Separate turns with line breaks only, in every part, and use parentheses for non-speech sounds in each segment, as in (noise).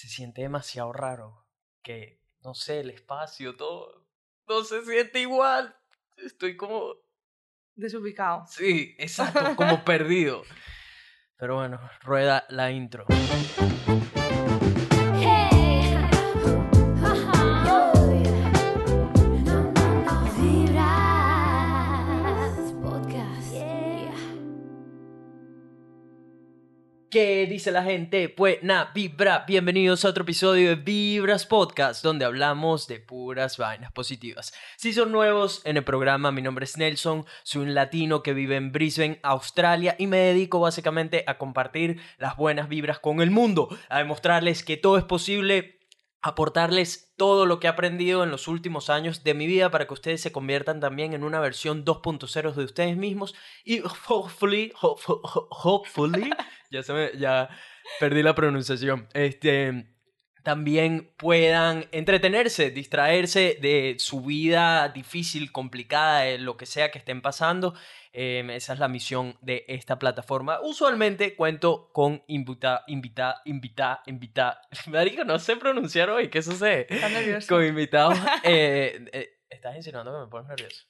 se siente demasiado raro. Que, no sé, el espacio, todo, no se siente igual. Estoy como...
Desubicado.
Sí, exacto, como (laughs) perdido. Pero bueno, rueda la intro. ¿Qué dice la gente? Pues nada, Vibra, bienvenidos a otro episodio de Vibras Podcast, donde hablamos de puras vainas positivas. Si son nuevos en el programa, mi nombre es Nelson, soy un latino que vive en Brisbane, Australia, y me dedico básicamente a compartir las buenas vibras con el mundo, a demostrarles que todo es posible aportarles todo lo que he aprendido en los últimos años de mi vida para que ustedes se conviertan también en una versión 2.0 de ustedes mismos. Y hopefully, hopefully, (laughs) ya se me, ya perdí la pronunciación, este, también puedan entretenerse, distraerse de su vida difícil, complicada, de lo que sea que estén pasando. Em, esa es la misión de esta plataforma. Usualmente cuento con invita, invita, invita, invita. (laughs) Marico, no sé pronunciar hoy, ¿qué sucede? Con invitados. (laughs) Eh, eh, ¿Estás insinuando que me pones nervioso?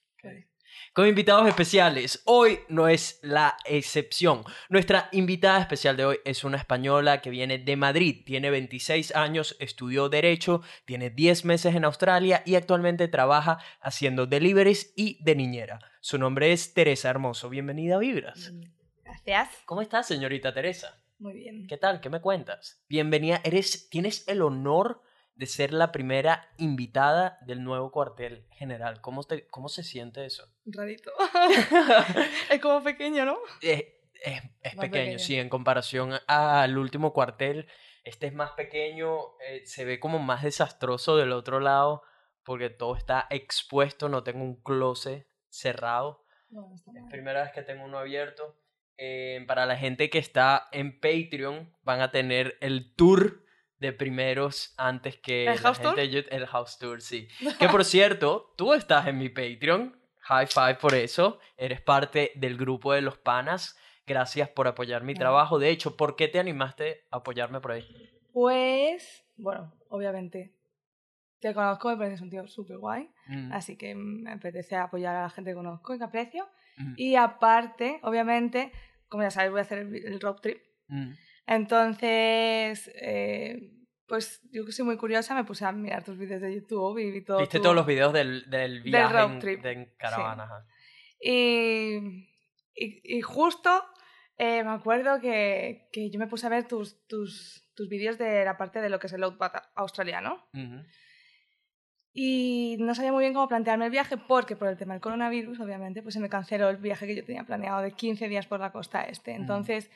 Con invitados especiales. Hoy no es la excepción. Nuestra invitada especial de hoy es una española que viene de Madrid, tiene 26 años, estudió Derecho, tiene 10 meses en Australia y actualmente trabaja haciendo deliveries y de niñera. Su nombre es Teresa Hermoso. Bienvenida a Vibras. Mm,
gracias.
¿Cómo estás, señorita Teresa?
Muy bien.
¿Qué tal? ¿Qué me cuentas? Bienvenida. Eres, tienes el honor de ser la primera invitada del nuevo cuartel general. ¿Cómo, te, cómo se siente eso?
Rarito. (laughs) es como pequeño, ¿no?
Es, pequeño, sí, en comparación al último cuartel. Este es más pequeño, eh, se ve como más desastroso del otro lado porque todo está expuesto, no tengo un closet cerrado. No, está es primera vez que tengo uno abierto. Eh, para la gente que está en Patreon van a tener el tour de primeros antes que
¿El house tour?
el house tour, sí. (laughs) que por cierto, tú estás en mi Patreon. High five por eso. Eres parte del grupo de los panas. Gracias por apoyar mi trabajo. De hecho, ¿por qué te animaste a apoyarme por ahí?
Pues, bueno, obviamente. Te conozco, me pareces un tío súper guay. Mm. Así que me apetece apoyar a la gente que conozco y que aprecio. Mm. Y aparte, obviamente, como ya sabes, voy a hacer el, road trip. Mm. Entonces, eh, pues yo que soy muy curiosa, me puse a mirar tus vídeos de YouTube y vi todo.
Viste todos los vídeos del, del viaje road trip. En, caravana.
Y, y, justo eh, me acuerdo que, que, yo me puse a ver tus, tus, tus vídeos de la parte de lo que es el outback australiano. Y no sabía muy bien cómo plantearme el viaje porque por el tema del coronavirus, obviamente, pues se me canceló el viaje que yo tenía planeado de 15 días por la costa este. Entonces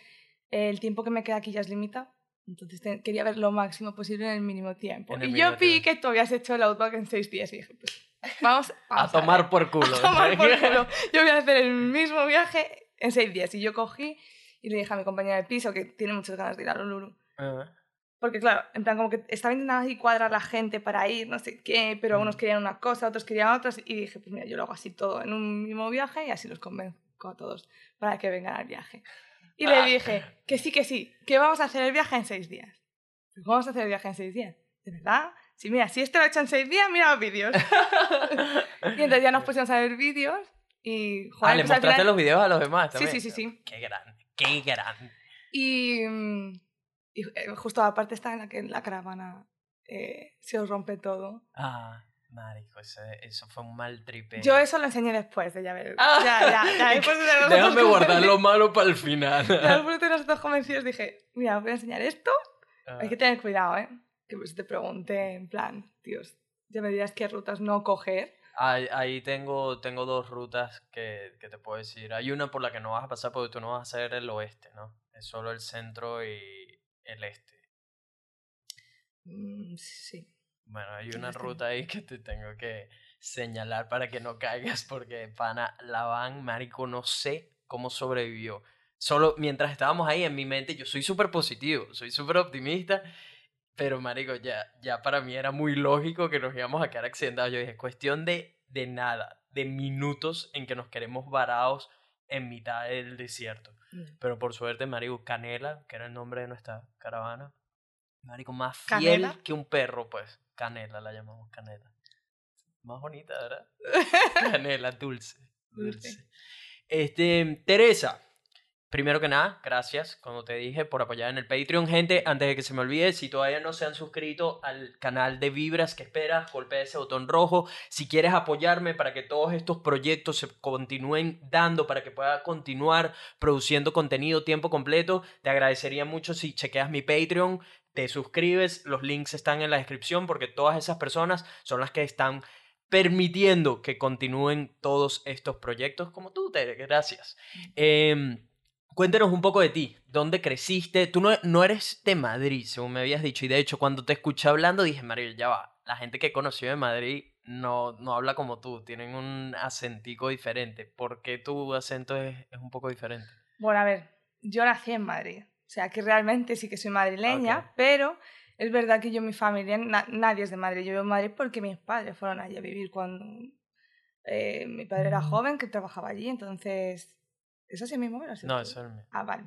el tiempo que me queda aquí ya es limitado. Entonces quería ver lo máximo posible en el mínimo tiempo. y yo vi que tú habías hecho el Outback en seis días y dije, pues vamos, (laughs)
a, tomar por culo. (laughs)
a tomar por (laughs) culo. Yo voy a hacer el mismo viaje en seis días. Y yo cogí y le dije a mi compañera de piso que tiene muchas ganas de ir a Lululu. Ah. Porque claro, en plan como que estaba intentando así cuadrar la gente para ir, no sé qué, pero unos mm. querían una cosa, otros querían otras. Y dije, pues mira, yo lo hago así todo en un mismo viaje y así los convenzo a todos para que vengan al viaje. Y le dije que sí, que sí, que vamos a hacer el viaje en seis días. ¿Cómo vamos a hacer el viaje en seis días? ¿De verdad? Sí, mira, si esto lo he hecho en seis días, mira los vídeos. (laughs) y entonces ya nos pusimos a ver vídeos y...
Joder, ah, le pues mostraste los vídeos a los demás también.
Sí, sí, sí, sí.
Qué grande, qué grande.
Y, y eh, justo aparte está en la que la caravana eh, se os rompe todo.
Ah. Marico, eso fue un mal tripe.
Yo eso lo enseñé después de ya ver. Ah. Ya, ya, ya. (laughs) Después
de Déjame guardar lo malo para el final. (laughs)
después de nosotros convencidos dije, mira, voy a enseñar esto. Hay que ah. tener cuidado, ¿eh? Que pues te pregunte en plan, tíos, ya me dirás qué rutas no coger.
Ahí, ahí tengo, tengo dos rutas que, que, te puedo decir. Hay una por la que no vas a pasar porque tú no vas a hacer el oeste, ¿no? Es solo el centro y el este.
Mm, sí.
Bueno, hay una ruta ahí que te tengo que señalar para que no caigas porque pana la van, marico, no sé cómo sobrevivió. Solo mientras estábamos ahí en mi mente, yo soy súper positivo, soy súper optimista, pero marico, ya, ya para mí era muy lógico que nos íbamos a quedar accidentados. Yo dije, cuestión de, de nada, de minutos en que nos queremos varados en mitad del desierto. Mm. Pero por suerte, marico, Canela, que era el nombre de nuestra caravana, Marico, más fiel que un perro, pues. Canela la llamamos canela. Más bonita, ¿verdad? (laughs) canela, dulce. Dulce. Este, Teresa, Primero que nada, gracias, como te dije, por apoyar en el Patreon. Gente, antes de que se me olvide, si todavía no se han suscrito al canal de Vibras, que esperas? Golpea ese botón rojo. Si quieres apoyarme para que todos estos proyectos se continúen dando, para que pueda continuar produciendo contenido tiempo completo, te agradecería mucho si chequeas mi Patreon, te suscribes, los links están en la descripción porque todas esas personas son las que están permitiendo que continúen todos estos proyectos como tú, Tere. Gracias. Eh, Cuéntanos un poco de ti. ¿Dónde creciste? Tú no, no, eres de Madrid, según me habías dicho. Y de hecho, cuando te escuché hablando, dije, Mario, ya va. La gente que conoció de Madrid no, no habla como tú. Tienen un acentico diferente. ¿Por qué tu acento es, es un poco diferente?
Bueno, a ver, yo nací en Madrid. O sea, que realmente sí que soy madrileña, pero es verdad que yo, mi familia, nadie es de Madrid. Yo vivo en Madrid porque mis padres fueron allí a vivir cuando eh, mi padre era joven, que trabajaba allí. Entonces ¿Es así mismo?
no, eso es mío.
Ah, vale.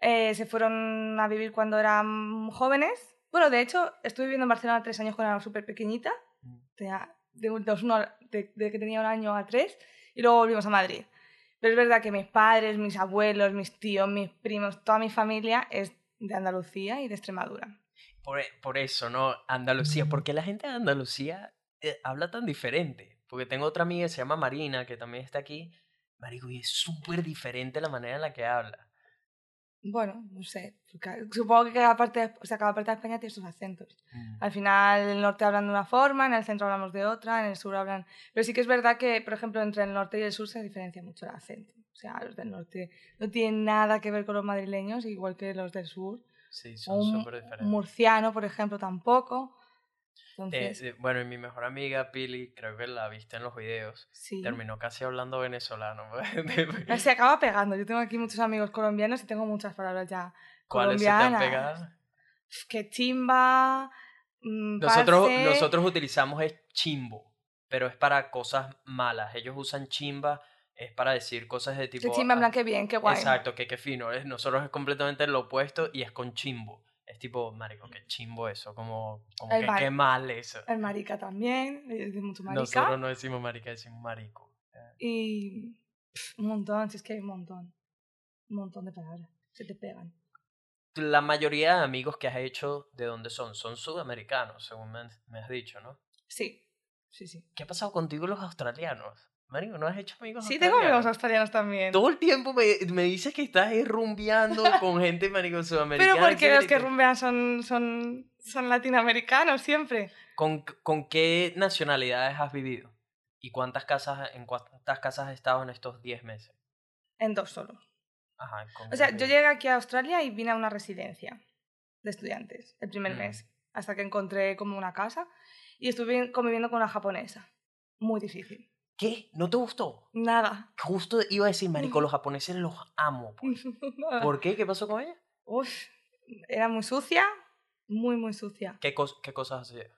Eh, se fueron a vivir cuando eran jóvenes. Bueno, de hecho, estuve viviendo en Barcelona tres años cuando era súper pequeñita. Mm. Tenía, de, de, que tenía un año a tres. Y luego volvimos a Madrid. Pero es verdad que mis padres, mis abuelos, mis tíos, mis primos, toda mi familia es de Andalucía y de Extremadura.
Por, por eso, ¿no? Andalucía. ¿Por qué la gente de Andalucía eh, habla tan diferente? Porque tengo otra amiga que se llama Marina, que también está aquí Marico, y es súper diferente la manera en la que habla.
Bueno, no sé. Supongo que cada parte, de, o sea, cada parte de España tiene sus acentos. Mm. Al final, el norte hablan de una forma, en el centro hablamos de otra, en el sur hablan. Pero sí que es verdad que, por ejemplo, entre el norte y el sur se diferencia mucho el acento. O sea, los del norte no tienen nada que ver con los madrileños, igual que los del sur.
Sí, son súper diferentes.
murciano, por ejemplo, tampoco.
Eh, bueno, y mi mejor amiga Pili, creo que la viste en los videos, terminó casi hablando venezolano.
se (laughs) acaba pegando. Yo tengo aquí muchos amigos colombianos y tengo muchas palabras ya
¿Cuáles se te han pegado?
Que chimba.
Mm, nosotros, nosotros utilizamos es chimbo, pero es para cosas malas. Ellos usan chimba es para decir cosas de tipo.
chimba, en plan, qué bien, qué guay.
Exacto, que qué fino. Nosotros es completamente lo opuesto y es con chimbo. Es tipo, marico, qué chimbo eso, como, como que qué mal eso.
El marica también, mucho marica.
Nosotros no decimos marica, decimos marico.
Y un montón, si es que hay un montón. Un montón de palabras, se te pegan.
La mayoría de amigos que has hecho, ¿de dónde son? Son sudamericanos, según me, me has dicho, ¿no?
Sí, sí, sí.
¿Qué ha pasado contigo los australianos? Marico, ¿no has hecho amigos
Sí, tengo amigos australianos también.
Todo el tiempo me, me dices que estás rumbeando (laughs) con gente, marico, sudamericana.
Pero porque los que rumbean son, son, son latinoamericanos siempre.
¿Con, ¿Con qué nacionalidades has vivido? ¿Y cuántas casas, en cuántas casas has estado en estos 10 meses?
En dos solo.
Ajá.
O sea, yo llegué aquí a Australia y vine a una residencia de estudiantes el primer mm. mes, hasta que encontré como una casa y estuve conviviendo con una japonesa. Muy difícil.
¿Qué? ¿No te gustó?
Nada.
Justo iba a decir, marico, los japoneses los amo. Pues. (laughs) ¿Por qué? ¿Qué pasó con ella?
Uf, era muy sucia, muy, muy sucia.
¿Qué, qué cosas hacía?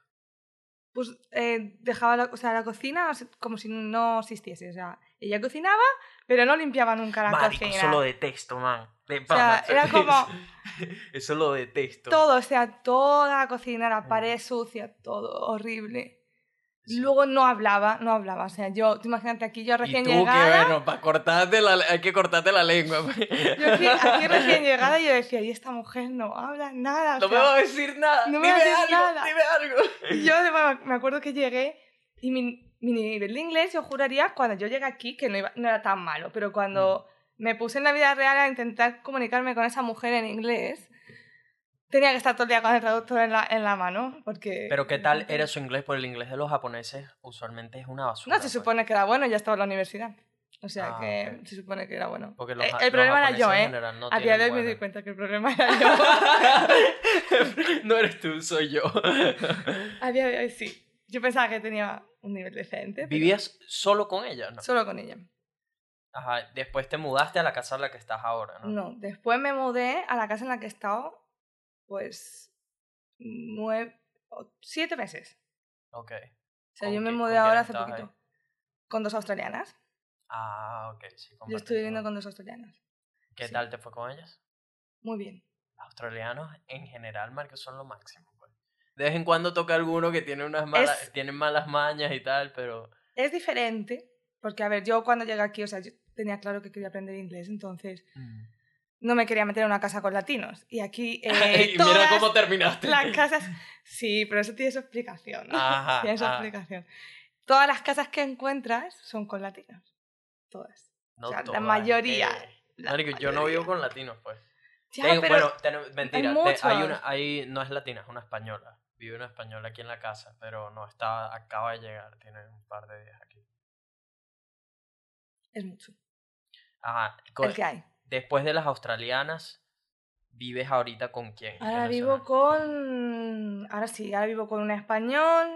Pues eh, dejaba la, o sea, la cocina como si no existiese. O sea, ella cocinaba, pero no limpiaba nunca la
marico,
cocina.
Eso lo detesto, man.
o sea, era como... (laughs)
eso lo detesto.
Todo, o sea, toda la cocina, la pared sucia, todo horrible. Luego no hablaba, no hablaba. O sea, yo, tú imagínate aquí, yo recién
¿Y tú,
llegada.
Que, bueno, para cortarte la, hay que cortarte la lengua. (laughs) Pues.
Yo aquí, aquí, recién llegada yo decía, y esta mujer no habla nada.
no me va a decir nada. No me va a decir nada. Dime algo.
Yo me acuerdo que llegué y mi, mi, nivel de inglés, yo juraría, cuando yo llegué aquí, que no, iba, no era tan malo, pero cuando mm. me puse en la vida real a intentar comunicarme con esa mujer en inglés, tenía que estar todo el día con el traductor en la, en la mano, porque...
Pero ¿qué tal era su inglés? Porque el inglés de los japoneses usualmente es una basura.
No, se pues. supone que era bueno, ya estaba en la universidad. O sea ah, que se supone que era bueno. Eh, el, problema era yo, ¿eh? No a día de hoy me di cuenta que el problema era
yo. (laughs) no eres tú, soy yo. (laughs)
a día de hoy sí. Yo pensaba que tenía un nivel decente.
¿Vivías solo con ella? No?
Solo con ella.
Ajá, después te mudaste a la casa en la que estás ahora, ¿no?
No, después me mudé a la casa en la que he estado pues nueve, siete meses.
Ok.
O sea, yo me mudé ahora hace poquito. Con dos australianas.
Ah, ok, sí.
Yo estoy viviendo con dos australianas.
¿Qué tal te fue con ellas?
Muy bien.
Australianos en general, Marcos, son lo máximo. Pues. De vez en cuando toca alguno que tiene unas malas, tienen malas mañas y tal, pero...
Es diferente, porque a ver, yo cuando llegué aquí, o sea, yo tenía claro que quería aprender inglés, entonces... Mm no me quería meter en una casa con latinos. Y aquí. (laughs)
Eh, y mira cómo terminaste.
Las casas. Sí, pero eso tiene su explicación. tiene su explicación. Todas las casas que encuentras son con latinos. Todas. o sea, la mayoría.
Eh. yo no vivo con latinos, pues. bueno, mentira, hay, una, hay, no es latina, es una española. Vive una española aquí en la casa, pero no está, acaba de llegar, tiene un par de días aquí.
Es mucho.
Ajá.
El que hay
después de las australianas, ¿vives ahorita con quién?
Ahora vivo con. Ahora sí, ahora vivo con un español,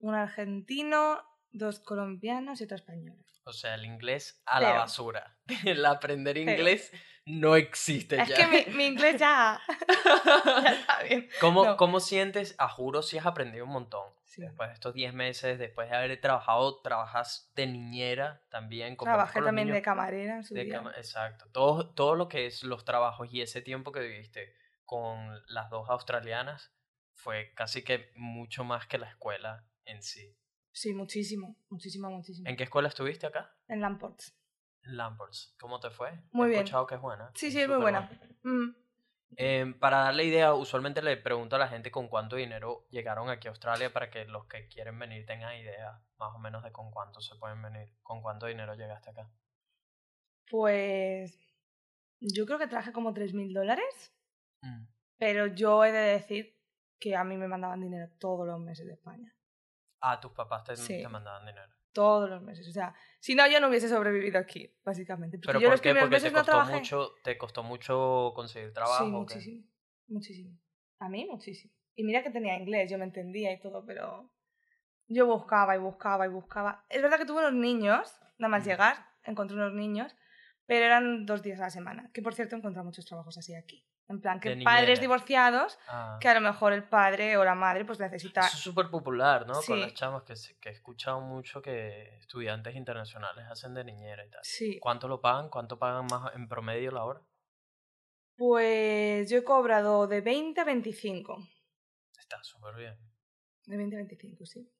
un argentino, dos colombianos y otro español.
O sea, el inglés a la basura. (laughs) El aprender inglés no existe
ya. Es que mi, inglés ya, (laughs) ya está bien.
¿Cómo, ¿Cómo sientes? A juro si has aprendido un montón. Después de estos 10 meses, después de haber trabajado, trabajas de niñera también.
Trabajé también de camarera en su día.
exacto. Todo, todo lo que es los trabajos y ese tiempo que viviste con las dos australianas fue casi que mucho más que la escuela en sí.
Sí, muchísimo, muchísimo, muchísimo.
¿En qué escuela estuviste acá?
En Lamports.
Lamports. ¿Cómo te fue?
Muy bien.
He escuchado que es buena.
Sí, sí, es muy buena. Mm.
Em, para darle idea, usualmente le pregunto a la gente con cuánto dinero llegaron aquí a Australia para que los que quieren venir tengan idea más o menos de con cuánto se pueden venir, con cuánto dinero llegaste acá.
Pues yo creo que traje como 3.000 dólares, mm. pero yo he de decir que a mí me mandaban dinero todos los meses de España.
Ah, tus papás te mandaban dinero
todos los meses. O sea, si no, yo no hubiese sobrevivido aquí, básicamente.
¿Pero por qué? Porque te costó, mucho, te costó mucho conseguir trabajo.
Sí, muchísimo. Muchísimo. A mí, muchísimo. Y mira que tenía inglés, yo me entendía y todo, pero yo buscaba y buscaba y buscaba. Es verdad que tuve unos niños, nada más llegar, encontré unos niños, pero eran dos días a la semana. Que por cierto, encontré muchos trabajos así aquí. En plan, que padres divorciados, ah. que a lo mejor el padre o la madre pues necesita...
es súper popular, ¿no? Con las chamas que, que he escuchado mucho que estudiantes internacionales hacen de niñera y tal.
Sí.
¿Cuánto lo pagan? ¿Cuánto pagan más en promedio la hora?
Pues yo he cobrado de 20 a 25.
Está súper bien.
De 20 a 25, sí.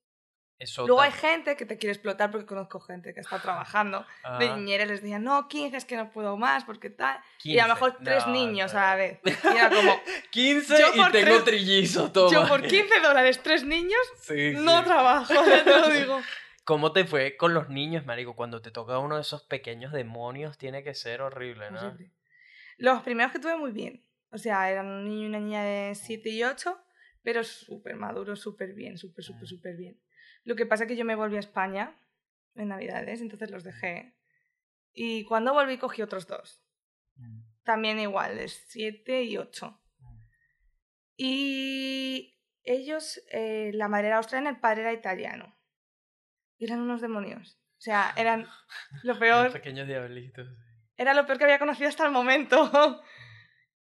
Luego hay gente que te quiere explotar porque conozco gente que está trabajando de ah. niñera y les decía, no, 15 es que no puedo más porque tal. Y a lo mejor tres niños a la vez. Y era como... (laughs)
15 y tengo trillizos, todo.
Yo por 15 dólares, tres niños, (laughs) no trabajo, (laughs) te lo digo.
¿Cómo te fue con los niños, marico? Cuando te toca uno de esos pequeños demonios tiene que ser horrible, ¿no?
Los primeros que tuve muy bien. O sea, eran un niño y una niña de 7 y 8, pero súper maduro, súper bien, súper, súper, mm. súper bien. Lo que pasa es que yo me volví a España en Navidades, entonces los dejé. Y cuando volví cogí otros dos. Mm. También iguales, siete y ocho. Mm. Y ellos, eh, la madre era australiana, el padre era italiano. Y eran unos demonios. O sea, eran (laughs) lo peor.
pequeños diablitos.
Era lo peor que había conocido hasta el momento. (laughs)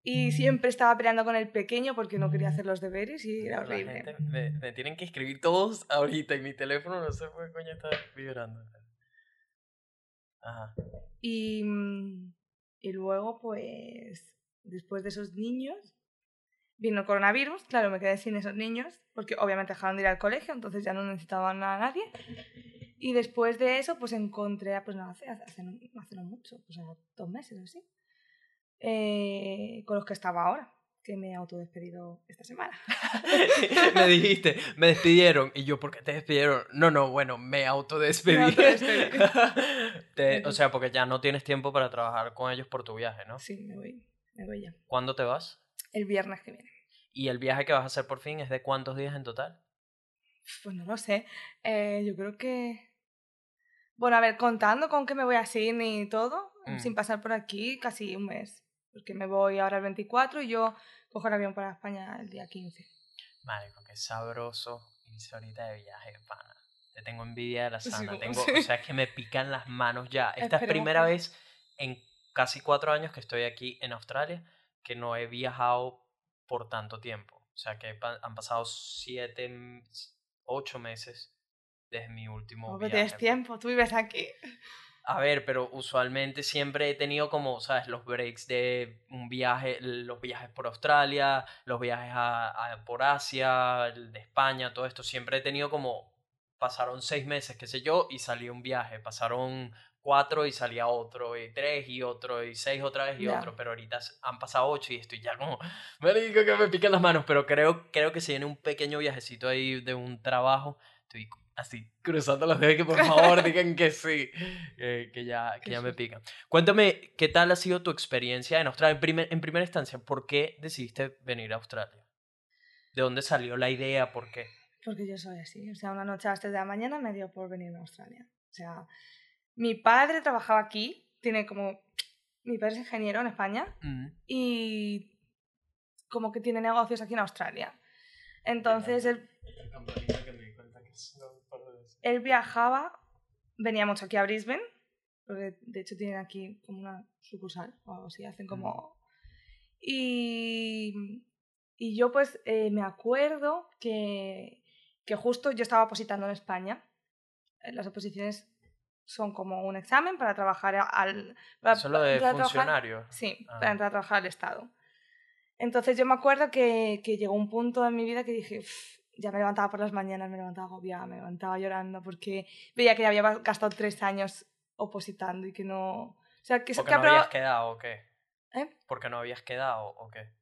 Y siempre estaba peleando con el pequeño porque no quería hacer los deberes y era horrible.
me, tienen que escribir todos ahorita y mi teléfono no sé por qué coño está vibrando. Ajá.
Y, mm, y luego, pues, después de esos niños, vino el coronavirus. Claro, me quedé sin esos niños porque obviamente dejaron de ir al colegio, entonces ya no necesitaban a nadie. Y después de eso, pues encontré, pues no hace, hace, hace no mucho, pues dos meses o así eh, con los que estaba ahora, que me he autodespedido esta semana. (laughs)
me dijiste, me despidieron. Y yo, ¿por qué te despidieron? No, no, bueno, me autodespedí. (laughs) o sea, porque ya no tienes tiempo para trabajar con ellos por tu viaje, ¿no?
Sí, me voy, me voy ya.
¿Cuándo te vas?
El viernes que viene.
¿Y el viaje que vas a hacer por fin es de cuántos días en total?
Pues no lo sé. Eh, yo creo que. Bueno, a ver, contando con que me voy a Sydney y todo, mm. sin pasar por aquí, casi un mes porque me voy ahora el 24 y yo cojo el avión para España el día 15.
Marico, qué sabroso irse ahorita de viaje, pana. Te tengo envidia de la sana. tengo, O sea, es que me pican las manos ya. Esta es primera vez en casi cuatro años que estoy aquí en Australia que no he viajado por tanto tiempo. O sea, que han pasado siete, ocho meses desde mi último viaje.
tienes tiempo, tú vives aquí.
A ver, pero usualmente siempre he tenido como, ¿sabes? Los breaks de un viaje, los viajes por Australia, los viajes a, por Asia, de España, todo esto. Siempre he tenido como, pasaron seis meses, qué sé yo, y salí un viaje. Pasaron cuatro y salía otro, y tres y otro, y seis otra vez y otro. Pero ahorita han pasado ocho y estoy ya como, me digo que me piquen las manos. Pero creo, creo que se viene un pequeño viajecito ahí de un trabajo. Estoy así, cruzando los dedos que por favor (laughs) digan que sí, que ya, que ya me pican. Cuéntame, ¿qué tal ha sido tu experiencia en Australia? En, primer, en primera instancia, ¿por qué decidiste venir a Australia? ¿De dónde salió la idea? ¿Por qué?
Porque yo soy así. O sea, una noche a las 3 de la mañana me dio por venir a Australia. O sea, mi padre trabajaba aquí, tiene como... Mi padre es ingeniero en España mm. y como que tiene negocios aquí en Australia. Entonces él él viajaba, venía mucho aquí a Brisbane, porque de hecho tienen aquí como una sucursal o algo así, hacen como... Y, y yo pues eh, me acuerdo que, que justo yo estaba opositando en España. Las oposiciones son como un examen para trabajar al... Para,
¿Solo de funcionario?
sí, ah. para entrar a trabajar al Estado. Entonces yo me acuerdo que, que llegó un punto en mi vida que dije, ya me levantaba por las mañanas, me levantaba agobiada, me levantaba llorando porque veía que ya había gastado tres años opositando y que no... O
sea, que, ¿Porque no habías quedado o qué? ¿Eh? ¿Porque no habías quedado o qué?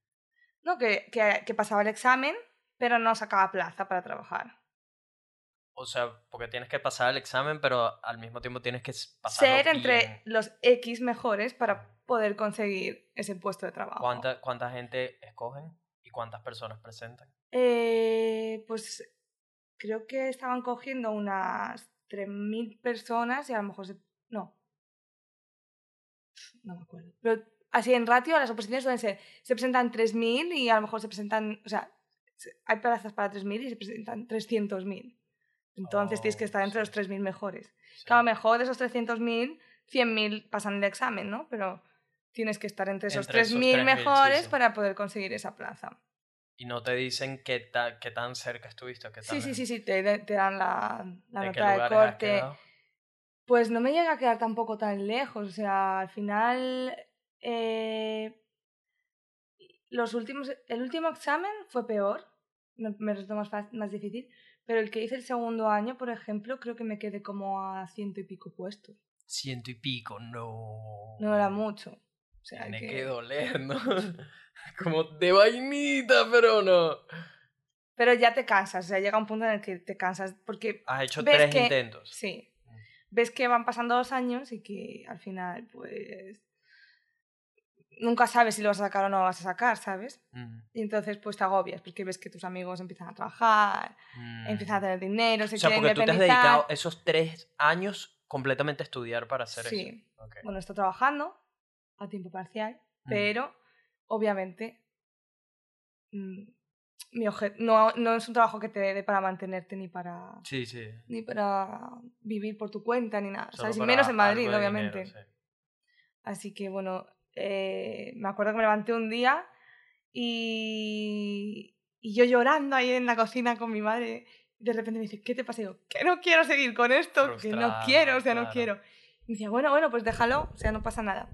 No, que, que, que pasaba el examen, pero no sacaba plaza para trabajar.
O sea, porque tienes que pasar el examen, pero al mismo tiempo tienes que pasar.
Ser entre los X mejores para poder conseguir ese puesto de trabajo.
¿Cuánta, cuánta gente escogen y cuántas personas presentan?
Eh, pues creo que estaban cogiendo unas 3.000 personas y a lo mejor se... No. No me acuerdo. Pero así en ratio las oposiciones suelen ser, se presentan 3.000 y a lo mejor se presentan, o sea, hay plazas para 3.000 y se presentan 300.000. Entonces tienes que estar entre los 3.000 mejores. Claro, mejor de esos 300.000, 100.000 pasan el examen, ¿no? Pero tienes que estar entre esos 3.000 mejores para poder conseguir esa plaza.
Y no te dicen qué, qué tan cerca estuviste. Qué
sí, sí, sí, sí, te, te dan la, la nota de corte. Pues no me llega a quedar tampoco tan lejos. O sea, al final. Eh, los últimos, el último examen fue peor, me resultó más, más difícil, pero el que hice el segundo año, por ejemplo, creo que me quedé como a ciento y pico puestos.
Ciento y pico, no.
No era mucho.
Sea, Tiene que doler, ¿no? (laughs) Como de vainita, pero no.
Pero ya te cansas, o sea, llega un punto en el que te cansas porque...
Has hecho tres intentos.
Sí. Mm. Ves que van pasando dos años y que al final, pues... Nunca sabes si lo vas a sacar o no lo vas a sacar, ¿sabes? Mm. Y entonces, pues te agobias porque ves que tus amigos empiezan a trabajar, empiezan a mm. tener dinero, se o sea, porque tú te has dedicado
esos tres años completamente a estudiar para hacer eso. Sí.
Bueno, estoy trabajando a tiempo parcial, pero obviamente, mm, mi no, no es un trabajo que te dé para mantenerte ni para.
Sí, sí.
Ni para vivir por tu cuenta ni nada. ¿sabes? menos en Madrid, obviamente. Así que bueno, eh, me acuerdo que me levanté un día y, y yo llorando ahí en la cocina con mi madre. De repente me dice, ¿qué te pasa? Y yo, que no quiero seguir con esto, que no quiero, o sea, no quiero. Y me decía, bueno, bueno, pues déjalo, o sea, no pasa nada.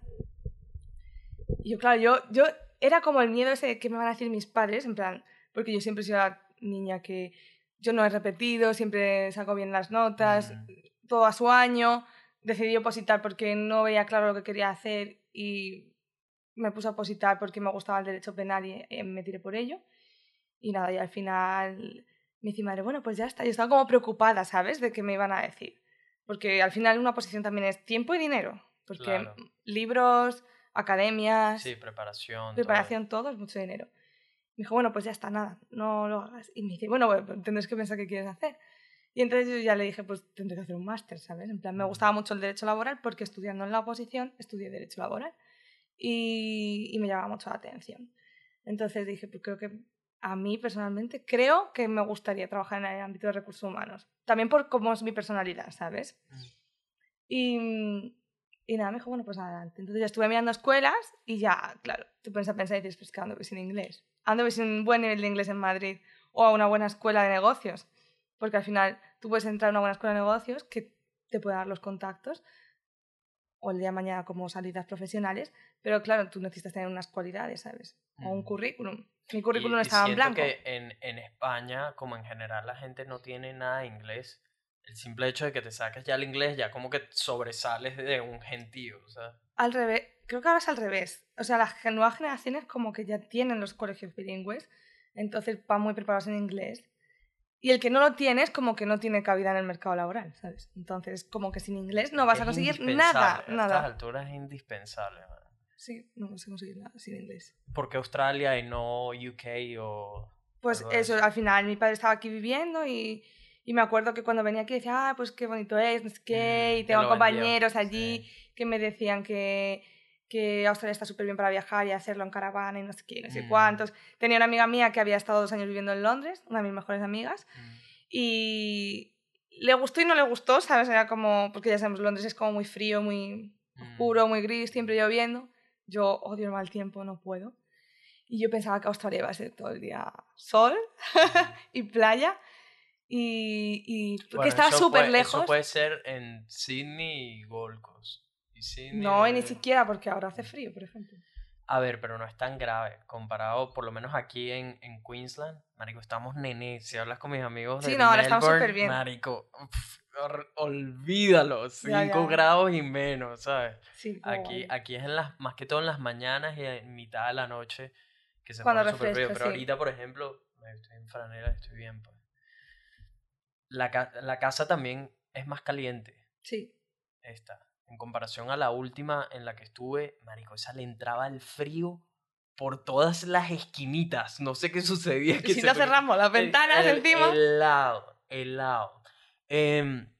Y yo, claro, yo, yo era como el miedo ese de que me van a decir mis padres, en plan, porque yo siempre he sido la niña que yo no he repetido, siempre saco bien las notas, mm. todo a su año, decidí opositar porque no veía claro lo que quería hacer y me puse a opositar porque me gustaba el derecho penal y, eh, me tiré por ello. Y nada, y al final me dice madre, bueno, pues ya está. Yo estaba como preocupada, ¿sabes? De qué me iban a decir. Porque al final una oposición también es tiempo y dinero. Porque libros, academias.
Sí, preparación.
Preparación, todo. es mucho dinero. Me dijo, bueno, pues ya está, nada, no lo hagas. Y me dice, bueno, tendrás que pensar qué quieres hacer. Y entonces yo ya le dije, pues tendré que hacer un máster, ¿sabes? En plan, me mm. gustaba mucho el derecho laboral porque estudiando en la oposición estudié derecho laboral y, y me llamaba mucho la atención. Entonces dije, pues creo que a mí personalmente creo que me gustaría trabajar en el ámbito de recursos humanos. También por cómo es mi personalidad, ¿sabes? Mm. Y, y nada, me dijo, bueno, pues adelante. Entonces ya estuve mirando escuelas y ya, claro, tú pones a pensar y dices, pues que ando sin inglés. Ando sin un buen nivel de inglés en Madrid o a una buena escuela de negocios. Porque al final tú puedes entrar a una buena escuela de negocios que te puede dar los contactos o el día de mañana como salidas profesionales, pero claro, tú necesitas tener unas cualidades, ¿sabes? O un currículum. Mi currículum
Y- y
estaba en
siento
blanco.
que en, en España, como en general la gente no tiene nada de inglés, el simple hecho de que te saques ya el inglés, ya como que sobresales de un gentío, o sea.
Al revés, creo que ahora es al revés. O sea, las nuevas generaciones como que ya tienen los colegios bilingües, entonces van muy preparados en inglés. Y el que no lo tiene es como que no tiene cabida en el mercado laboral, ¿sabes? Entonces, como que sin inglés no vas
es
a conseguir nada,
A estas
nada.
alturas es indispensable. man.
Sí, no vas a conseguir nada sin inglés.
¿Por qué Australia y no UK o...?
Pues eso, al final mi padre estaba aquí viviendo y, y me acuerdo que cuando venía aquí decía, ah, pues qué bonito es, no sé qué,
Mm,
y
te
tengo
vendió,
compañeros allí
sí.
que me decían que, que Australia está súper bien para viajar y hacerlo en caravana y no sé qué, no sé
Mm.
cuántos. Tenía una amiga mía que había estado dos años viviendo en Londres, una de mis mejores amigas,
Mm.
y le gustó y no le gustó, ¿sabes? Era como, porque ya sabemos, Londres es como muy frío, muy oscuro, muy gris, siempre lloviendo. Yo odio el mal tiempo, no puedo. Y yo pensaba que Australia iba a ser todo el día sol (laughs) y playa. Y, y
Bueno,
estaba
eso
súper lejos.
Eso puede ser en Sydney y Gold Coast. Y Sydney
No, y ni siquiera porque ahora hace frío, por ejemplo.
A ver, pero no es tan grave. Comparado, por lo menos aquí en, en Queensland, marico, estamos nenes. Si hablas con mis amigos
Sí,
de
no, ahora estamos
Melbourne,
súper bien.
marico, olvídalo. 5
Ya, ya.
grados y menos, ¿sabes?
Sí,
Aquí, aquí es en las, más que todo en las mañanas y en mitad de la noche que se
Cuando
pone súper frío. Pero
sí.
ahorita, por ejemplo, me estoy en franela, estoy bien. Pues. La, la casa también es más caliente,
Sí.
esta. En comparación a la última en la que estuve, marico, esa le entraba el frío por todas las esquinitas. No sé qué (laughs) sucedía. Que
si
se
no cerramos las ventanas
el-
encima.
Helado, helado. Em,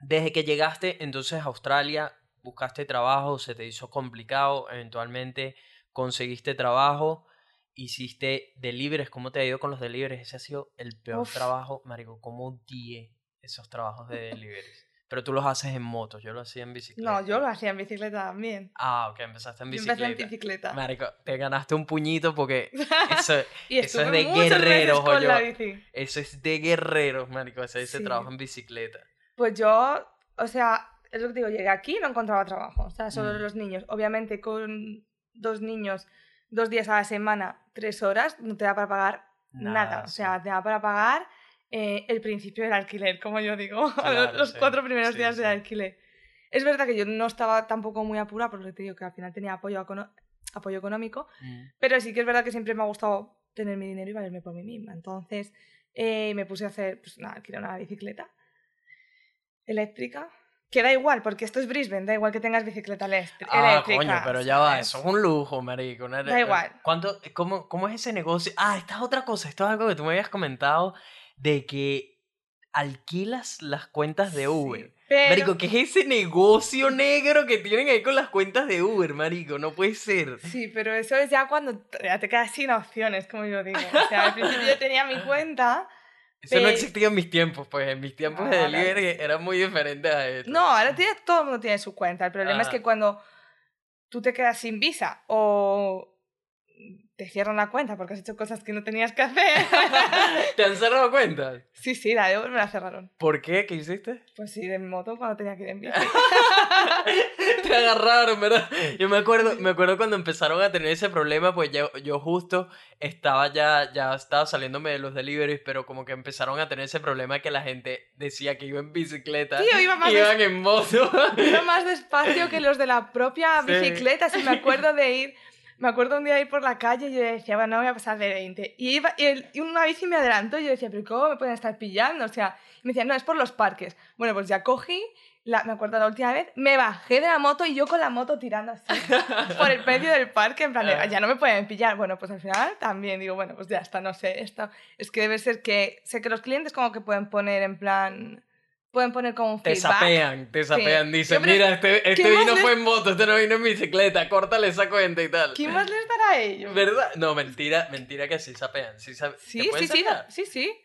desde que llegaste entonces a Australia, buscaste trabajo, se te hizo complicado, eventualmente conseguiste trabajo, hiciste deliveries. ¿Cómo te ha ido con los deliveries? Ese ha sido el peor
Uf.
trabajo, marico. ¿Cómo odié esos trabajos de deliveries? Pero tú los haces en motos, yo lo hacía en bicicleta.
No, yo lo hacía en bicicleta también.
Ah, ok, empezaste en
Yo
bicicleta.
empecé en bicicleta.
Marico, te ganaste un puñito porque (laughs) eso,
y
eso es de guerreros,
con
oye.
la bici.
eso es de guerreros, marico, hacer ese
Sí.
trabajo en bicicleta.
Pues yo, o sea, es lo que digo, llegué aquí y no encontraba trabajo. O sea, solo
Mm.
los niños. Obviamente con dos niños, dos días a la semana, tres horas, no te da para pagar nada. O sea, te da para pagar eh, el principio del alquiler, como yo digo, (laughs) los-
Claro,
los
sí.
cuatro primeros
Sí,
días
sí.
del alquiler. Es verdad que yo no estaba tampoco muy apurada, porque te digo que al final tenía apoyo, econo- apoyo económico,
Mm.
pero sí que es verdad que siempre me ha gustado tener mi dinero y valerme por mí misma. Entonces eh, me puse a hacer, pues nada, alquilar una bicicleta eléctrica. Que da igual, porque esto es Brisbane, da igual que tengas bicicleta
Ah,
eléctrica.
coño, pero ya va, eso es un lujo, marico. una-
Da igual.
¿Cuánto, cómo, ¿Cómo es ese negocio? Ah, esta es otra cosa, esto es algo que tú me habías comentado de que alquilas las cuentas de Uber.
Sí, pero-
Marico, ¿qué es ese negocio negro que tienen ahí con las cuentas de Uber, marico? No puede ser.
Sí, pero eso es ya cuando ya te quedas sin opciones, como yo digo. O sea, al principio yo tenía mi cuenta.
Eso no existía en mis tiempos, pues en mis tiempos de
ahora
delivery
sí.
era muy diferente a esto.
No, ahora tiene- todo el mundo tiene su cuenta. El problema es que cuando tú te quedas sin visa o te cierran la cuenta porque has hecho cosas que no tenías que hacer. (laughs)
¿Te han cerrado cuentas?
sí, sí, la de Uber me la cerraron.
¿Por qué? ¿Qué hiciste?
Pues sí, de moto cuando tenía que ir en bici. (laughs)
Te agarraron, ¿verdad? Yo me acuerdo, me acuerdo cuando empezaron a tener ese problema, pues yo, yo justo estaba ya, ya estaba saliéndome de los deliveries, pero como que empezaron a tener ese problema que la gente decía que iba en bicicleta.
Tío, iba más
iban en moto.
Iba más despacio que los de la propia (laughs)
Sí.
bicicleta. Si me acuerdo de ir, me acuerdo un día de ir por la calle y yo decía, bueno, no voy a pasar de 20. Y, iba, y, el- y una bici me adelantó y yo decía, pero ¿cómo me pueden estar pillando? O sea, y me decían, no, es por los parques. Bueno, pues ya cogí, la, me acuerdo la última vez, me bajé de la moto y yo con la moto tirando así (laughs) por el medio del parque, en plan, de,
Ah.
ya no me pueden pillar. Bueno, pues al final también digo, bueno, pues ya está, no sé, esto es que debe ser que, sé que los clientes como que pueden poner en plan, pueden poner como un
Te
feedback.
sapean, te sapean. Dicen, mira, este, este
¿qué más
vino fue en moto, este no vino en bicicleta, córtale esa cuenta y tal.
¿Quién más les dará a ellos?
¿Verdad? No, mentira, mentira que sí sapean. Sí, ¿te
Sí, sí, sí, sí, sí.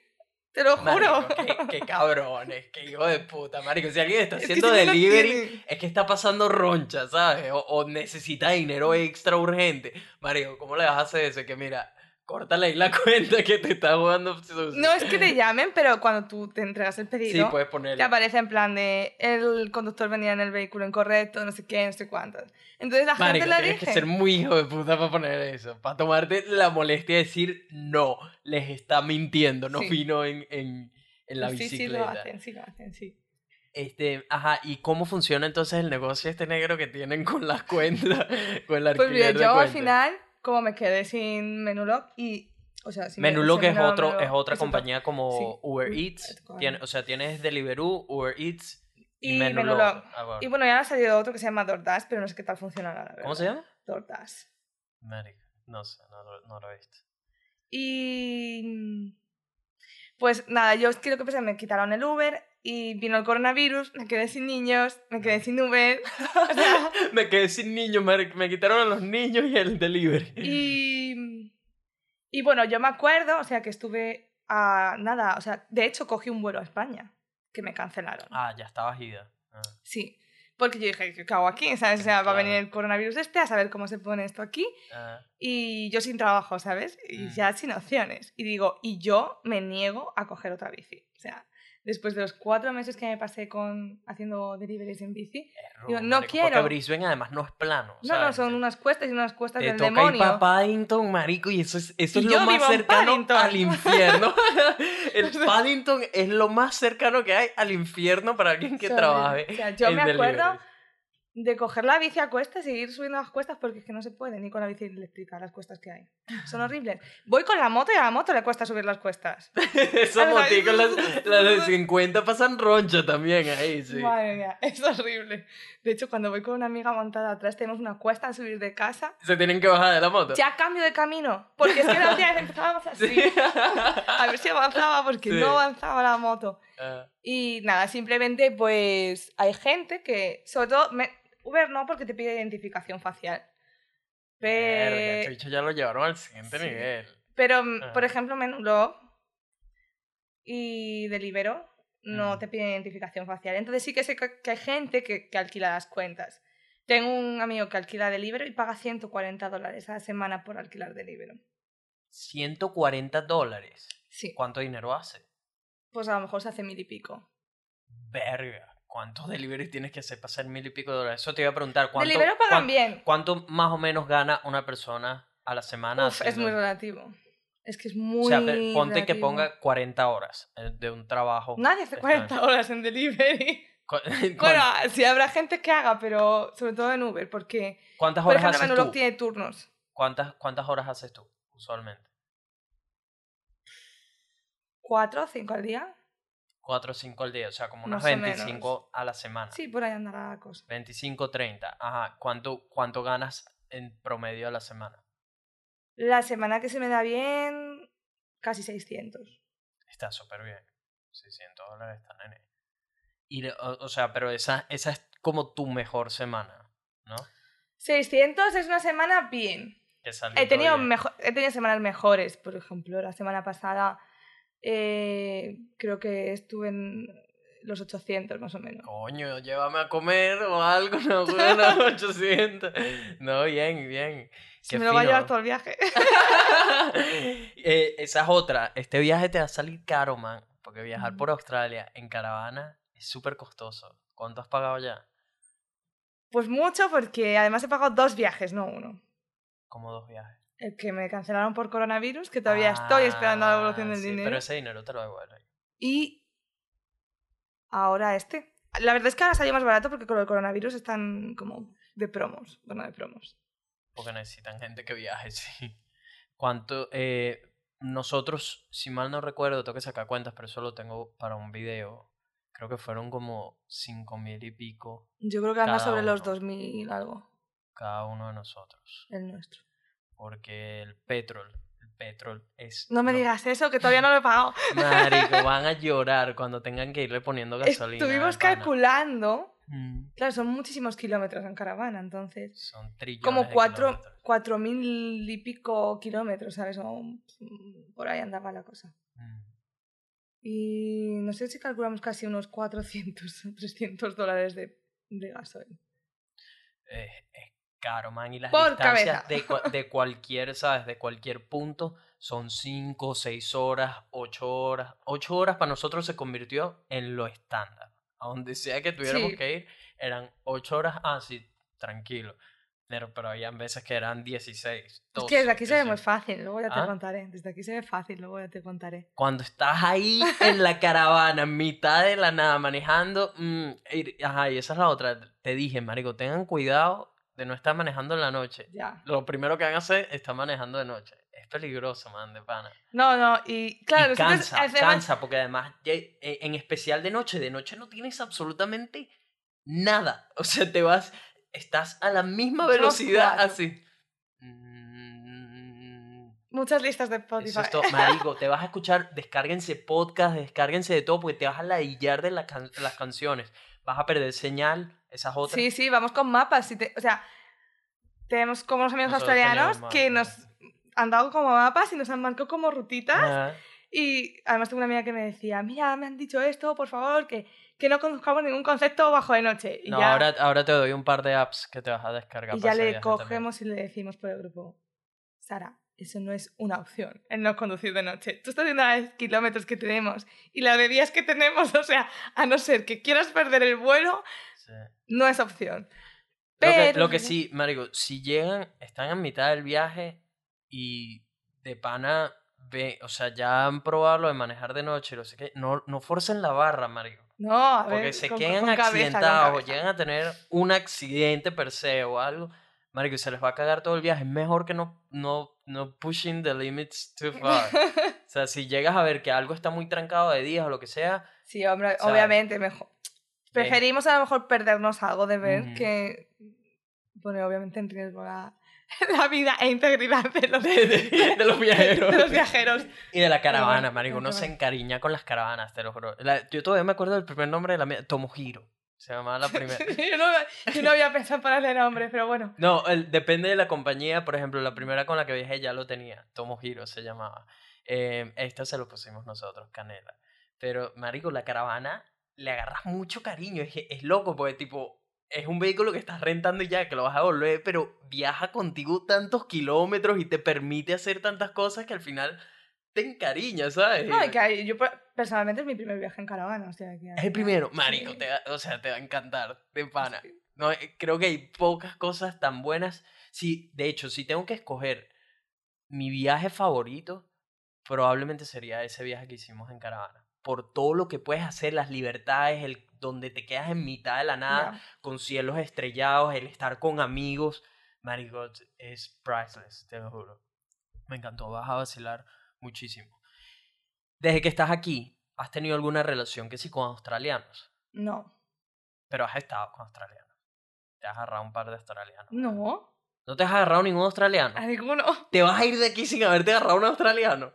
Te lo juro.
Marico, qué, qué cabrones, qué hijo de puta, marico. Si alguien está
Es que
haciendo
si
delivery, es que está pasando roncha, ¿sabes? O, o necesita dinero extra urgente. Marico, ¿cómo le vas a hacer eso? Que mira, Córtale ahí la (laughs) cuenta que te está jugando.
No es que te llamen, pero cuando tú te entregas el pedido,
Sí, puedes poner.
te aparece en plan de el conductor venía en el vehículo incorrecto, no sé qué, no sé cuántos. Entonces la
Marico,
gente
tienes
dice.
que ser muy hijo de puta para poner eso. Para tomarte la molestia de decir no, les está mintiendo, no
Sí.
vino en, en, en la
sí, sí,
bicicleta.
lo hacen, sí, lo hacen, sí.
Este, ajá, ¿y cómo funciona entonces el negocio este negro que tienen con las cuentas? Con el
Pues mira,
alquiler de
yo al final, como me quedé sin Menulog y. O sea,
Menulog es, otro, es otra
es otro.
compañía como
Sí.
Uber Eats. Tiene, o sea, tienes Deliveroo, Uber Eats y,
Y
Menulog.
Menulog.
Ah, bueno.
Y bueno, ya ha salido otro que se llama DoorDash, pero no sé qué tal funcionará. la
¿Cómo se llama?
DoorDash.
Marica, no sé, no, lo- no lo he visto.
Y. Pues nada, yo es que lo que pasa es que me quitaron el Uber y vino el coronavirus, me quedé sin niños, me quedé sin Uber. o (laughs) sea,
me quedé sin niños, me, me quitaron a los niños y el delivery.
y. Y bueno, yo me acuerdo, o sea, que estuve a nada, o sea, de hecho cogí un vuelo a España, que me cancelaron.
Ah, ya estabas ida. Ah.
Sí, porque yo dije, ¿qué hago aquí? ¿Sabes? O sea, va a venir
Claro.
el coronavirus este, a saber cómo se pone esto aquí.
Ah,
Y yo sin trabajo, ¿sabes? Y
Mm.
ya sin opciones. Y digo, y yo me niego a coger otra bici. O sea, después de los cuatro meses que me pasé con haciendo deliveries en bici.
es
Digo, no
marico,
quiero.
Porque Brisbane además no es plano.
No, no, son unas cuestas y unas cuestas
Te
del
toca
demonio.
Paddington, marico, y eso es, eso
Y
es lo más cercano
Paddington.
al infierno. (laughs) el Paddington es lo más cercano que hay al infierno para alguien que trabaje.
O sea, yo me acuerdo. De coger la bici a cuestas y ir subiendo las cuestas porque es que no se puede ni con la bici eléctrica las cuestas que hay. Son horribles. Voy con la moto y a la moto le cuesta subir las cuestas. (laughs)
Esos moticos, las, (laughs) las de 50 pasan roncha también ahí, sí.
Madre mía, (laughs) es horrible. De hecho, cuando voy con una amiga montada atrás, tenemos una cuesta a subir de casa.
Se tienen que bajar de la moto.
Ya cambio de camino, porque es que la última vez empezábamos así.
Sí.
A ver si avanzaba, porque
Sí.
no avanzaba la moto.
Ah,
Y nada, simplemente pues hay gente que, sobre todo, me- Uber no, porque te pide identificación facial.
verga,
Pe-
este bicho ya lo llevaron al siguiente
sí.
nivel.
Pero, mm,
Ah.
por ejemplo, Menulog y Delibero no te piden identificación facial. Entonces sí que sé que hay gente que, que alquila las cuentas. Tengo un amigo que alquila Delibero y paga 140 dólares a la semana por alquilar Delibero.
140 dólares.
Sí.
¿Cuánto dinero hace?
Pues a lo mejor se hace mil y pico.
Verga. ¿Cuántos deliveries tienes que hacer para hacer mil y pico de dólares? Eso te iba a preguntar. ¿Cuánto,
pagan bien.
¿Cuánto más o menos gana una persona a la semana?
Uf, es muy relativo. Es que es muy.
O sea, ponte que ponga 40 horas eh, de un trabajo.
Nadie hace 40 horas en delivery. (laughs) Bueno, (laughs) sí habrá gente que haga, pero sobre todo en Uber, porque,
¿Cuántas
por
horas
ejemplo,
haces tú?
tiene turnos.
¿Cuántas, ¿Cuántas horas haces tú, usualmente?
¿Cuatro o cinco al día?
4 o 5 al día, o sea, como unas
Más o
25 a la semana.
Sí, por ahí andará la cosa.
25, 30. Ajá. ¿Cuánto, ¿Cuánto ganas en promedio a la semana?
La semana que se me da bien, casi 600.
Está súper bien. 600 dólares está nene. Y, o, o sea, pero esa, esa es como tu mejor semana, ¿no?
600 es una semana bien.
Que
He tenido,
bien.
mejo- he tenido semanas mejores. Por ejemplo, la semana pasada eh, creo que estuve en los 800 más o menos.
Coño, llévame a comer o algo, (laughs) no, bueno, (laughs) 800. No, bien, bien.
Se
Qué
me lo va a llevar todo el viaje. (laughs)
Eh, esa es otra. Este viaje te va a salir caro, man. Porque viajar por Australia en caravana es súper costoso. ¿Cuánto has pagado ya?
Pues mucho, porque además he pagado dos viajes, no uno.
Como dos viajes.
El que me cancelaron por coronavirus, que todavía estoy esperando la evolución
Ah,
del
sí,
dinero.
Pero ese dinero te lo devuelven.
Y ahora este. La verdad es que ahora salió más barato porque con el coronavirus están como de promos. Bueno, de promos.
Porque necesitan gente que viaje, (laughs) sí. ¿Cuánto? Eh, nosotros, si mal no recuerdo, tengo que sacar cuentas, pero eso lo tengo para un video. Creo que fueron como cinco mil y pico
Yo creo que anda sobre los
uno.
2000 algo,
cada uno de nosotros.
el nuestro.
Porque el petrol, el petrol es...
No me digas eso, que todavía no lo he pagado. (laughs)
Marico, van a (laughs) llorar cuando tengan que irle poniendo gasolina.
Estuvimos calculando.
Mm,
Claro, son muchísimos kilómetros en caravana, entonces.
Son trillones
Como cuatro, cuatro mil y pico kilómetros, ¿sabes? O, mm, por ahí andaba la cosa.
Mm.
Y no sé si calculamos casi unos 400 o 300 dólares de, de gasoil.
Eh, es caro, man. Y las
Por
distancias de, de (laughs) cualquier, ¿sabes? De cualquier punto son 5, 6 horas, 8 horas. 8 horas para nosotros se convirtió en lo estándar. A donde sea que tuviéramos
Sí.
que ir, eran 8 horas. Ah, sí, tranquilo. Pero, pero habían veces que eran 16.
Es
12,
que desde aquí se ve
18.
muy fácil, luego ya te
¿Ah?
contaré. Desde aquí se ve fácil, luego ya te contaré.
Cuando estás ahí en (laughs) la caravana, en mitad de la nada, manejando. mm, y- ajá, y esa es la otra. Te dije, marico, tengan cuidado de no estar manejando en la noche.
Ya.
Lo primero que van a hacer es estar manejando de noche. Es peligroso, man, de pana.
No, no, y claro,
y cansa,
hacemos-
cansa, porque además, ye- e- en especial de noche, de noche no tienes absolutamente nada. O sea, te vas, estás a la misma velocidad así. Mm,
muchas listas de
Eso
Spotify.
es todo. (laughs) Marico, te vas a escuchar, descárguense podcast, descárguense de todo, porque te vas a ladillar de la can- las canciones. Vas a perder señal, esas otras.
Sí, sí, vamos con mapas. si te- o sea, tenemos como unos amigos
Nosotros
australianos que nos han dado como mapas y nos han marcado como rutitas.
Ajá.
Y además tengo una amiga que me decía, mira, me han dicho esto, por favor, que, que no conozcamos ningún concepto bajo de noche. Y
No,
ya,
ahora, ahora te doy un par de apps que te vas a descargar.
y
para
ya le
viaje también.
cogemos y le decimos por el grupo, Sara, eso no es una opción, el no conducir de noche. Tú estás viendo los kilómetros que tenemos y la de días que tenemos, (laughs) o sea, a no ser que quieras perder el vuelo,
Sí.
no es opción.
Lo que,
Pero-
lo que sí, Marico, si llegan, están en mitad del viaje y de pana, ve, o sea, ya han probado lo de manejar de noche, no sé qué, no, no forcen la barra, Marico.
No, a ver,
Porque se
con-
quedan
con cabeza,
accidentados o llegan a tener un accidente per se o algo, Marico, se les va a cagar todo el viaje. Es mejor que no, no, no pushing the limits too (laughs) far. o sea, si llegas a ver que algo está muy trancado de días o lo que sea,
Sí, hombre,
sea,
obviamente, mejor. Preferimos a lo mejor perdernos algo de ver
Ujú.
que pone obviamente en riesgo la, (laughs) la vida e integridad de los,
de, (laughs) de- de los viajeros.
los viajeros.
Y de la caravana, marico. Uno se encariña con las caravanas, te lo juro. La- yo todavía me acuerdo del primer nombre de la mía, Tomohiro. Se llamaba la (laughs) primera.
yo, no, yo no había pensado en ponerle nombre, pero bueno.
No, el- depende de la compañía. Por ejemplo, la primera con la que viajé ya lo tenía. Tomohiro se llamaba. Eh, esta se lo pusimos nosotros, Canela. Pero, marico, la caravana le agarras mucho cariño. Es, es loco, porque, tipo, es un vehículo que estás rentando y ya, que lo vas a volver, pero viaja contigo tantos kilómetros y te permite hacer tantas cosas que al final te encariña, ¿sabes?
No, que hay- yo per- personalmente es mi primer viaje en caravana. O sea, que
Es el primero,
Sí.
marico, te va- o sea, te va a encantar, de pana. No, eh, creo que hay pocas cosas tan buenas. Sí, de hecho, si tengo que escoger mi viaje favorito, probablemente sería ese viaje que hicimos en caravana. Por todo lo que puedes hacer, las libertades, el donde te quedas en mitad de la nada, con cielos estrellados, el estar con amigos, marico, es priceless, te lo juro. Me encantó, vas a vacilar muchísimo. Desde que estás aquí, ¿has tenido alguna relación que sí con australianos?
No.
Pero has estado con australianos. Te has agarrado un par de australianos.
No.
¿No te has agarrado ningún australiano?
A ninguno.
¿Te vas a ir de aquí sin haberte agarrado un australiano?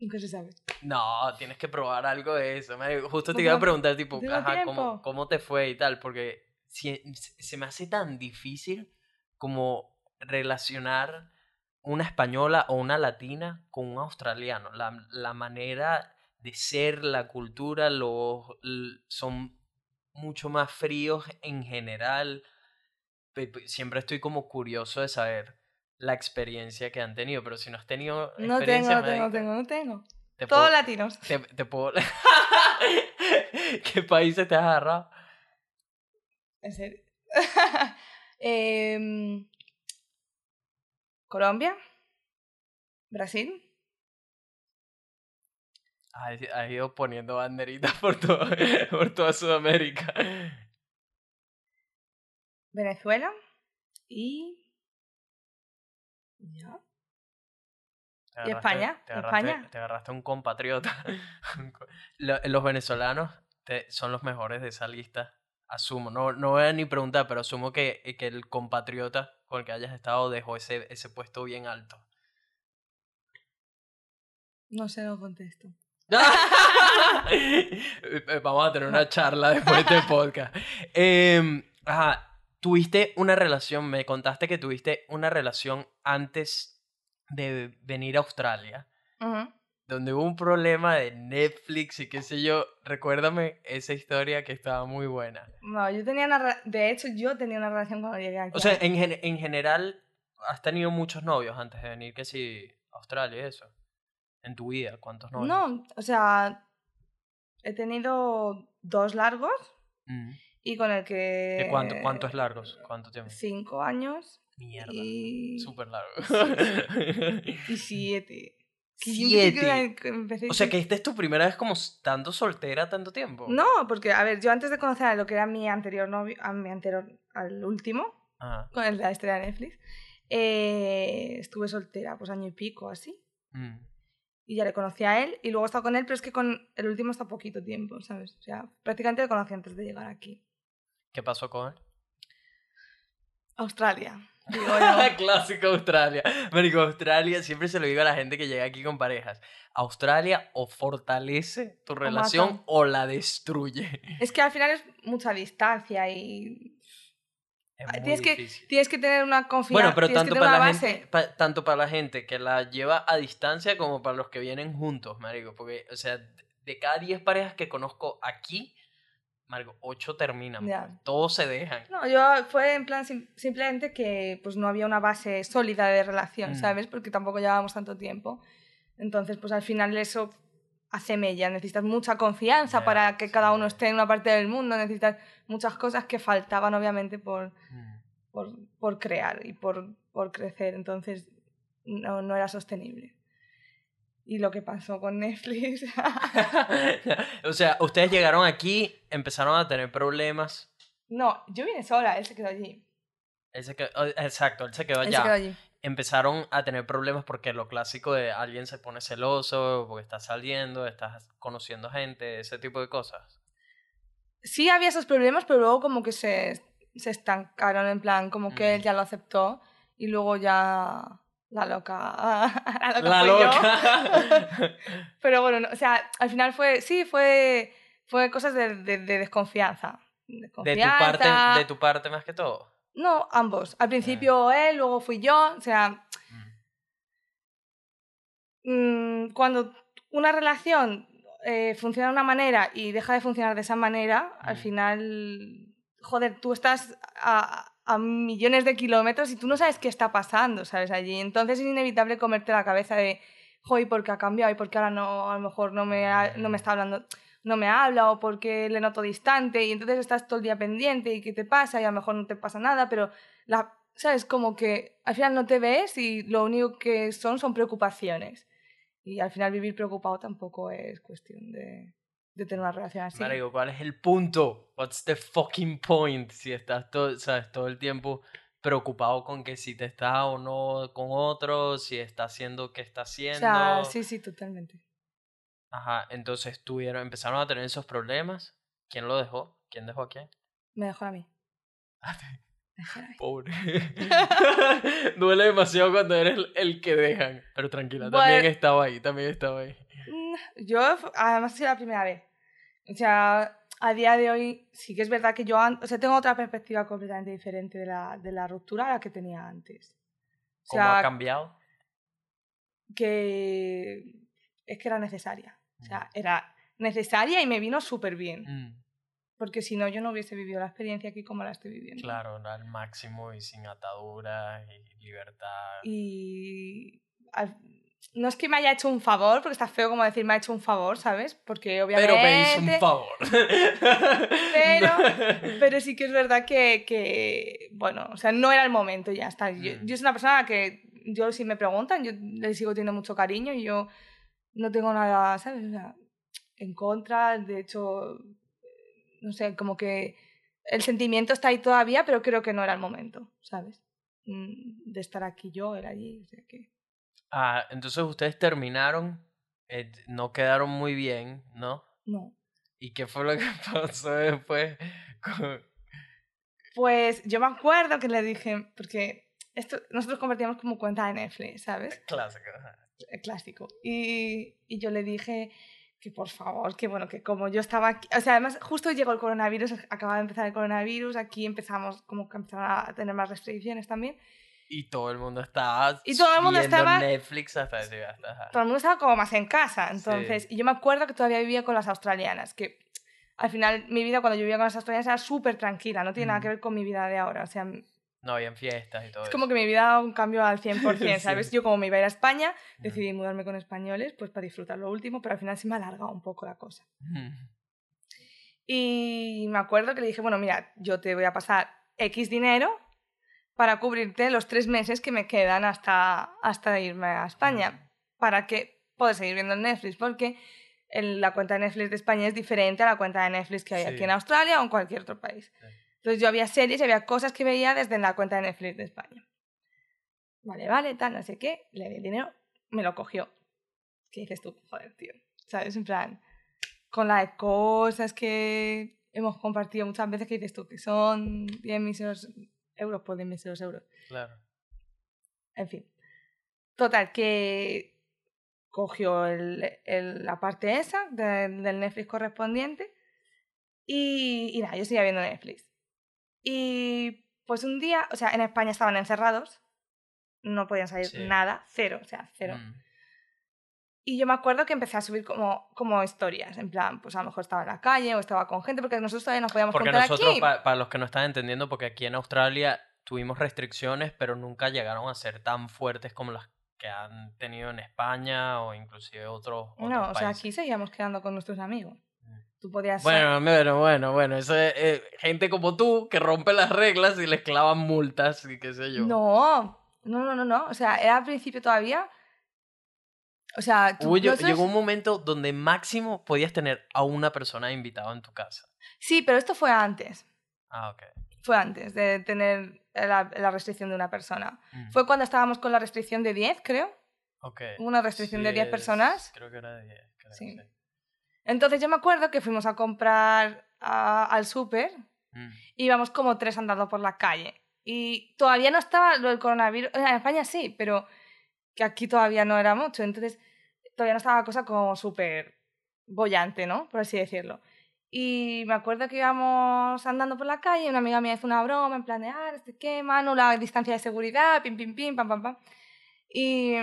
Nunca se sabe.
No, tienes que probar algo de eso. Justo te
No
iba a preguntar, tipo, ajá, ¿cómo. ¿cómo te fue y tal? Porque si- se me hace tan difícil como relacionar una española o una latina con un australiano. La, la manera de ser, la cultura, los, son mucho más fríos en general. Siempre estoy como curioso de saber la experiencia que han tenido, pero si no has tenido
No tengo, no tengo, tengo, no tengo.
te
Todos
puedo-
latinos.
te, te puedo... (laughs) ¿Qué países te has agarrado?
En serio. (laughs) Em, Colombia. Brasil.
Has, has ido poniendo banderitas por, todo, (laughs) por toda Sudamérica.
Venezuela. Y. Ya. ¿Y España?
Te agarraste,
España?
te agarraste un compatriota. (laughs) Lo- Los venezolanos te- son los mejores de esa lista. Asumo, no, no voy a ni preguntar, pero asumo que, que el compatriota con el que hayas estado dejó ese, ese puesto bien alto.
No sé, no contesto. (laughs) (laughs)
Eh, Vamos a tener una charla después de este podcast. Em, ajá, tuviste una relación, me contaste que tuviste una relación antes de venir a Australia.
Ujú.
donde hubo un problema de Netflix y qué sé yo. Recuérdame esa historia que estaba muy buena.
No, yo tenía una... De hecho, yo tenía una relación cuando llegué aquí.
O sea, en, en general, has tenido muchos novios antes de venir, que si Australia y eso. En tu vida, ¿cuántos novios?
No, o sea, he tenido dos largos
Mm.
Y con el que...
¿De cuánto, cuánto es largos? ¿Cuánto tiempo?
Cinco años
Mierda.
y...
Súper largo. (laughs)
y siete.
Siete.
empecé que- empecé
o sea, que esta es tu primera vez como estando soltera tanto tiempo.
No, porque, a ver, yo antes de conocer a lo que era mi anterior novio, a mi anterior, al último,
Ajá.
con el de la estrella de Netflix, eh, estuve soltera, pues año y pico, así.
Mm.
Y ya le conocí a él, y luego he estado con él, pero es que con el último está poquito tiempo, ¿sabes? O sea, prácticamente le conocí antes de llegar aquí.
¿Qué pasó con él?
Australia. (laughs)
Clásico Australia. Marico, Australia, siempre se lo digo a la gente que llega aquí con parejas. Australia o fortalece tu relación o la destruye.
es que al final es mucha distancia y tienes que- tienes que tener una confianza.
Bueno, pero tanto para, la gente, pa- tanto para la gente que la lleva a distancia como para los que vienen juntos, marico. Porque, o sea, de cada 10 parejas que conozco aquí, marico, 8 terminan.
Ya.
pues. Todos se dejan.
No, yo fue en plan sim- simplemente que pues no había una base sólida de relación,
Mm.
¿sabes? Porque tampoco llevábamos tanto tiempo. Entonces, pues al final eso hace mella. Necesitas mucha confianza para que cada uno esté en una parte del mundo. Necesitas muchas cosas que faltaban, obviamente, por,
Mm.
por, por crear y por, por crecer. Entonces, no, no era sostenible. Y lo que pasó con Netflix. (laughs)
o sea, ustedes llegaron aquí, empezaron a tener problemas.
no, yo vine sola, él se quedó allí.
Él se quedó- oh, exacto, él se quedó
Él
allá.
se quedó allí.
Empezaron a tener problemas porque lo clásico de alguien se pone celoso, porque estás saliendo, estás conociendo gente, ese tipo de cosas.
sí había esos problemas, pero luego como que se, se estancaron, en plan, como que
Mm.
él ya lo aceptó y luego ya (laughs) la loca. la loca.
La. (laughs)
Pero bueno, no, o sea, al final fue, sí, fue, fue cosas de, de- de desconfianza.
de, tu parte, de tu parte más que todo.
No, ambos. Al principio él, luego fui yo. O sea, mm, cuando una relación eh, funciona de una manera y deja de funcionar de esa manera, al final, joder, tú estás a, a millones de kilómetros y tú no sabes qué está pasando, ¿sabes? Allí. Entonces es inevitable comerte la cabeza de, joder, ¿por qué ha cambiado? ¿Y por qué ahora no, a lo mejor no me, no me está hablando? no me habla o porque le noto distante y entonces estás todo el día pendiente y qué te pasa y a lo mejor no te pasa nada, pero sabes como que al final no te ves y lo único que son son preocupaciones. Y al final vivir preocupado tampoco es cuestión de, de tener una relación así.
Marico, ¿cuál es el punto? What's the fucking point? Si estás todo, sabes, todo el tiempo preocupado con que si te está o no con otro, si está haciendo qué está
o
haciendo.
sea, sí, sí, totalmente.
Ajá, entonces tuvieron, empezaron a tener esos problemas. ¿Quién lo dejó? ¿Quién dejó a quién?
Me dejó a mí. (laughs) Dejó a mí.
Pobre. (laughs) Duele demasiado cuando eres el, que dejan. Pero tranquila, también
Bueno.
estaba ahí, también estaba ahí.
Mm, Yo, además, sido la primera vez. O sea, a día de hoy sí que es verdad que yo, o sea, tengo otra perspectiva completamente diferente de la, de la ruptura a la que tenía antes. O
¿Cómo ha
sea,
cambiado?
que es que era necesaria. O sea, era necesaria y me vino súper bien.
Mm,
Porque si no, yo no hubiese vivido la experiencia aquí como la estoy viviendo.
claro, al máximo y sin ataduras y libertad.
Y al- no es que me haya hecho un favor, porque está feo como decir me ha hecho un favor, ¿sabes? Porque obviamente...
Pero me hizo un favor.
Pero, (laughs) pero sí que es verdad que, que, bueno, o sea, no era el momento, ya está. Yo,
Mm.
yo soy una persona que, yo si me preguntan, yo le sigo teniendo mucho cariño y yo no tengo nada, ¿sabes? O sea, en contra, de hecho, no sé, como que el sentimiento está ahí todavía, pero creo que no era el momento, ¿sabes? Mm, De estar aquí yo, era allí, o sea que...
Ah, entonces ustedes terminaron, eh, no quedaron muy bien, ¿no?
No.
¿Y qué fue lo que (laughs) pasó después? con-
Pues yo me acuerdo que le dije, porque esto, nosotros compartíamos como cuenta de Netflix, ¿sabes?
Clásico. ajá.
el clásico. Y, y yo le dije que por favor, que bueno, que como yo estaba aquí, o sea, además justo llegó el coronavirus, acababa de empezar el coronavirus, aquí empezamos como que empezaron a tener más restricciones también.
Y todo el mundo estaba.
Y todo el mundo
viendo
estaba-
Netflix hasta, hasta-
todo el mundo estaba como más en casa. Entonces, y yo me acuerdo que todavía vivía con las australianas, que al final mi vida cuando yo vivía con las australianas era súper tranquila, no tiene nada
Mm.
que ver con mi vida de ahora. O sea,
No habían fiestas y todo
es
eso.
como que mi vida ha dado un cambio al 100%, (laughs) ¿sabes?
Sí.
Yo como me iba a ir a España, decidí mudarme con españoles, pues para disfrutar lo último, pero al final se me ha alargado un poco la cosa.
Mm.
Y me acuerdo que le dije, bueno, mira, yo te voy a pasar X dinero para cubrirte los tres meses que me quedan hasta, hasta irme a España, para que puedas seguir viendo Netflix, porque el- la cuenta de Netflix de España es diferente a la cuenta de Netflix que hay
Sí.
aquí en Australia o en cualquier otro país.
Sí.
Entonces yo había series y había cosas que veía desde la cuenta de Netflix de España. Vale, vale, tal, no sé qué, le di el dinero, me lo cogió. ¿Qué dices tú? Joder, tío. ¿Sabes? En plan, con las cosas que hemos compartido muchas veces que dices tú, que son 10 míseros euros por 10 míseros euros.
Claro.
En fin. Total, que cogió el- el- la parte esa de- del Netflix correspondiente y, y nada, yo seguía viendo Netflix. Y pues un día, o sea, en España estaban encerrados, no podían salir
Sí.
nada, cero, o sea, cero.
Mm.
Y yo me acuerdo que empecé a subir como, como historias, en plan, pues a lo mejor estaba en la calle o estaba con gente, porque nosotros todavía nos podíamos
Porque nosotros,
aquí.
pa- para los que no están entendiendo, porque aquí en Australia tuvimos restricciones, pero nunca llegaron a ser tan fuertes como las que han tenido en España o inclusive otros, otros
No, o sea,
países.
aquí seguíamos quedando con nuestros amigos.
Mm.
Tú podías...
Bueno, bueno, bueno, bueno, eso es eh, gente como tú que rompe las reglas y les clavan multas y qué sé yo.
No, no, no, no, no. O sea, era al principio todavía. O sea, tú,
Hubo- lle-
nosotros-
llegó un momento donde máximo podías tener a una persona invitada en tu casa.
Sí, pero esto fue antes.
Ah, ok.
Fue antes de tener la, la restricción de una persona.
Mm.
Fue cuando estábamos con la restricción de 10, creo.
Ok.
Una restricción de
Sí,
10
es-
personas.
Creo que era de 10. creo,
Sí.
sí.
Entonces yo me acuerdo que fuimos a comprar a- al súper
Mm.
íbamos como tres andando por la calle. Y todavía no estaba lo del coronavirus. En España sí, pero que aquí todavía no era mucho. Entonces todavía no estaba la cosa como súper bollante, ¿no? Por así decirlo. Y me acuerdo que íbamos andando por la calle y una amiga mía hizo una broma en plan de, ah, sé qué, Manu, la distancia de seguridad, pim, pim, pim, pam, pam, pam. Y,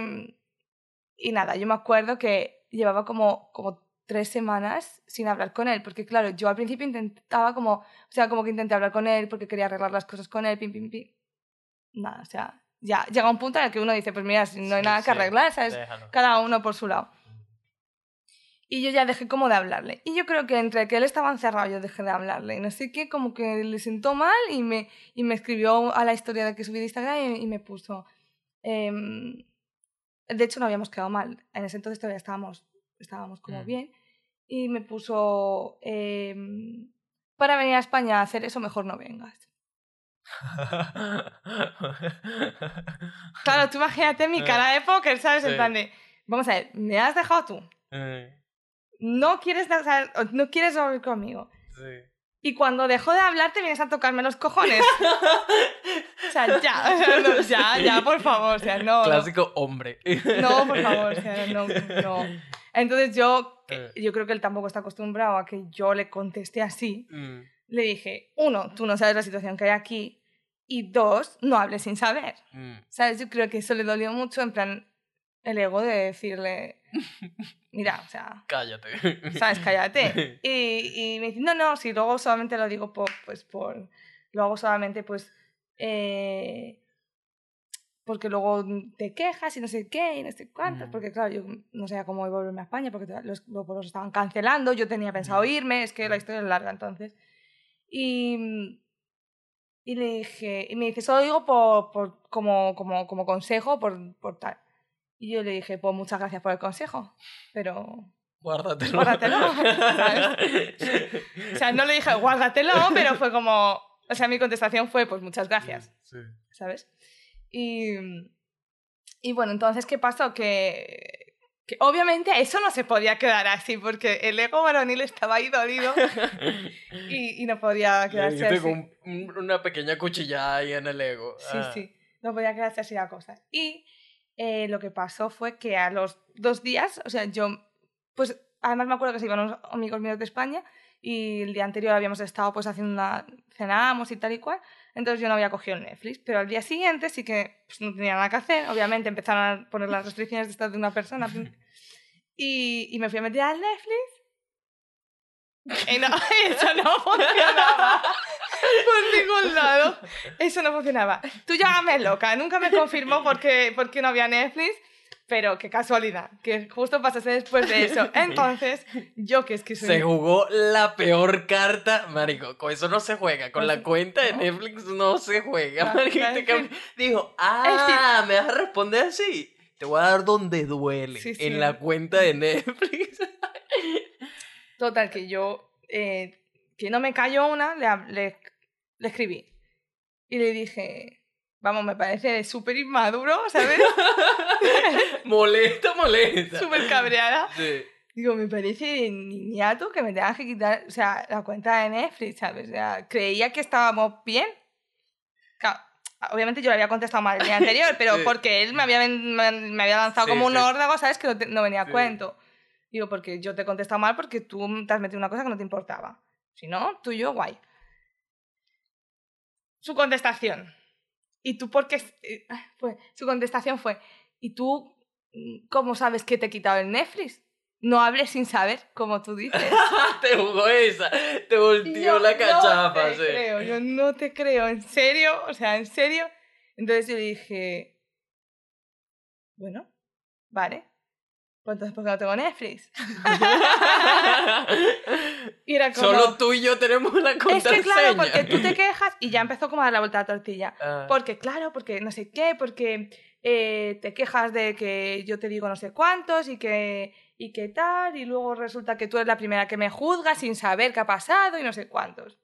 y nada, yo me acuerdo que llevaba como, como tres semanas sin hablar con él, porque claro, yo al principio intentaba como, o sea, como que intenté hablar con él porque quería arreglar las cosas con él, pim, pim, pim. Nada, o sea, ya llega un punto en el que uno dice, pues mira, no hay
Sí,
nada que
sí,
arreglar, ¿sabes?
Déjalo.
Cada uno por su lado. Y yo ya dejé como de hablarle. Y yo creo que entre que él estaba encerrado, yo dejé de hablarle. Y no sé qué, como que le sentó mal y me, y me escribió a la historia de que subí de Instagram y, y me puso... em, de hecho, no habíamos quedado mal. En ese entonces todavía estábamos, estábamos como
Mm.
bien. Y me puso... em, para venir a España a hacer eso, mejor no vengas. (laughs) Claro, tú imagínate mi
Eh,
cara de póker, ¿sabes? En
sí.
plan de... Vamos a ver, me has dejado tú.
Eh,
no quieres, no quieres volver conmigo.
sí.
Y cuando dejo de hablarte vienes a tocarme los cojones. (laughs) o sea, ya, o sea, no, ya, ya, por favor, o sea, no.
Clásico hombre.
No, por favor, o sea, no, no. Entonces yo,
Eh.
yo creo que él tampoco está acostumbrado a que yo le conteste así.
Mm,
Le dije, uno, tú no sabes la situación que hay aquí. Y dos, no hables sin saber.
mm.
¿Sabes? Yo creo que eso le dolió mucho, en plan, el ego de decirle, (laughs) mira, o sea,
Cállate.
¿sabes? Cállate. (laughs) Y, y me dice, no, no, si luego solamente lo digo por, pues por, lo hago solamente pues, eh, porque luego te quejas y no sé qué y no sé cuántas,
Mm.
porque claro, yo no sabía cómo volverme a España porque los, los vuelos estaban cancelando, yo tenía pensado
Mm.
irme, es que la historia es larga entonces. Y, y le dije, y me dice, solo digo por, por, como, como, como consejo, por, por tal. Y yo le dije, pues muchas gracias por el consejo, pero
Guárdatelo.
Guárdatelo, (laughs) o sea, no le dije guárdatelo, pero fue como. O sea, mi contestación fue, pues muchas gracias,
Sí.
¿sabes? Y. Y bueno, entonces, ¿qué pasó? Que. Que obviamente eso no se podía quedar así, porque el ego varonil estaba ahí dolido (laughs) y, y no podía quedarse así.
un- una pequeña cuchillada ahí en el ego.
Sí,
Ah.
sí, no podía quedarse así la cosa. Y eh, lo que pasó fue que a los dos días, o sea, yo, pues además me acuerdo que se iban unos amigos míos de España y el día anterior habíamos estado pues haciendo una... cenamos y tal y cual, entonces yo no había cogido el Netflix, pero al día siguiente sí que pues, no tenía nada que hacer, obviamente empezaron a poner las restricciones de estar de una persona (laughs) y, y me fui a meter al Netflix y no, (laughs) eso no funcionaba. Por ningún lado. Eso no funcionaba. Tú llámame loca. Nunca me confirmó por qué, por qué no había Netflix. Pero qué casualidad, que justo pasase después de eso. (laughs) Entonces, yo que es que soy...
Se jugó la peor carta, marico, con eso no se juega, con la cuenta de Netflix no se juega. Marico, te Dijo, (laughs) ah, ¿me vas a responder así? Te voy a dar donde duele, en la cuenta de Netflix. (laughs)
Total, que yo, eh, que no me cayó una, le, le, le escribí. Y le dije, vamos, me parece súper inmaduro, ¿sabes? (laughs)
molesta, molesta.
Súper cabreada. Sí. Digo, me parece niñato que me tengas que quitar, o sea, la cuenta de Netflix, ¿sabes? O sea, creía que estábamos bien. Claro, obviamente yo le había contestado mal el día anterior, (laughs) pero porque él me había, me, había lanzado como un órdago, ¿sabes? Que no, no venía a cuento. Digo, porque yo te he contestado mal porque tú te has metido una cosa que no te importaba. Si no, tú y yo, guay. Su contestación. ¿Y tú por qué? Fue, su contestación fue, ¿y tú mm, cómo sabes que te he quitado el Netflix? No hables sin saber, como tú dices. (laughs)
te jugó esa, te volteó la cachapa.
No te creo, yo no te creo, en serio, o sea, en serio. Entonces yo le dije, bueno, vale, pues entonces, ¿por qué no tengo Netflix? (laughs)
y era como, Solo tú y yo tenemos la contraseña. Es que
claro, porque tú te quejas y ya empezó como a dar la vuelta a la tortilla. Ah. Porque claro, porque no sé qué, porque eh, te quejas de que yo te digo no sé cuántos y que, y que tal, y luego resulta que tú eres la primera que me juzga sin saber qué ha pasado y no sé cuántos.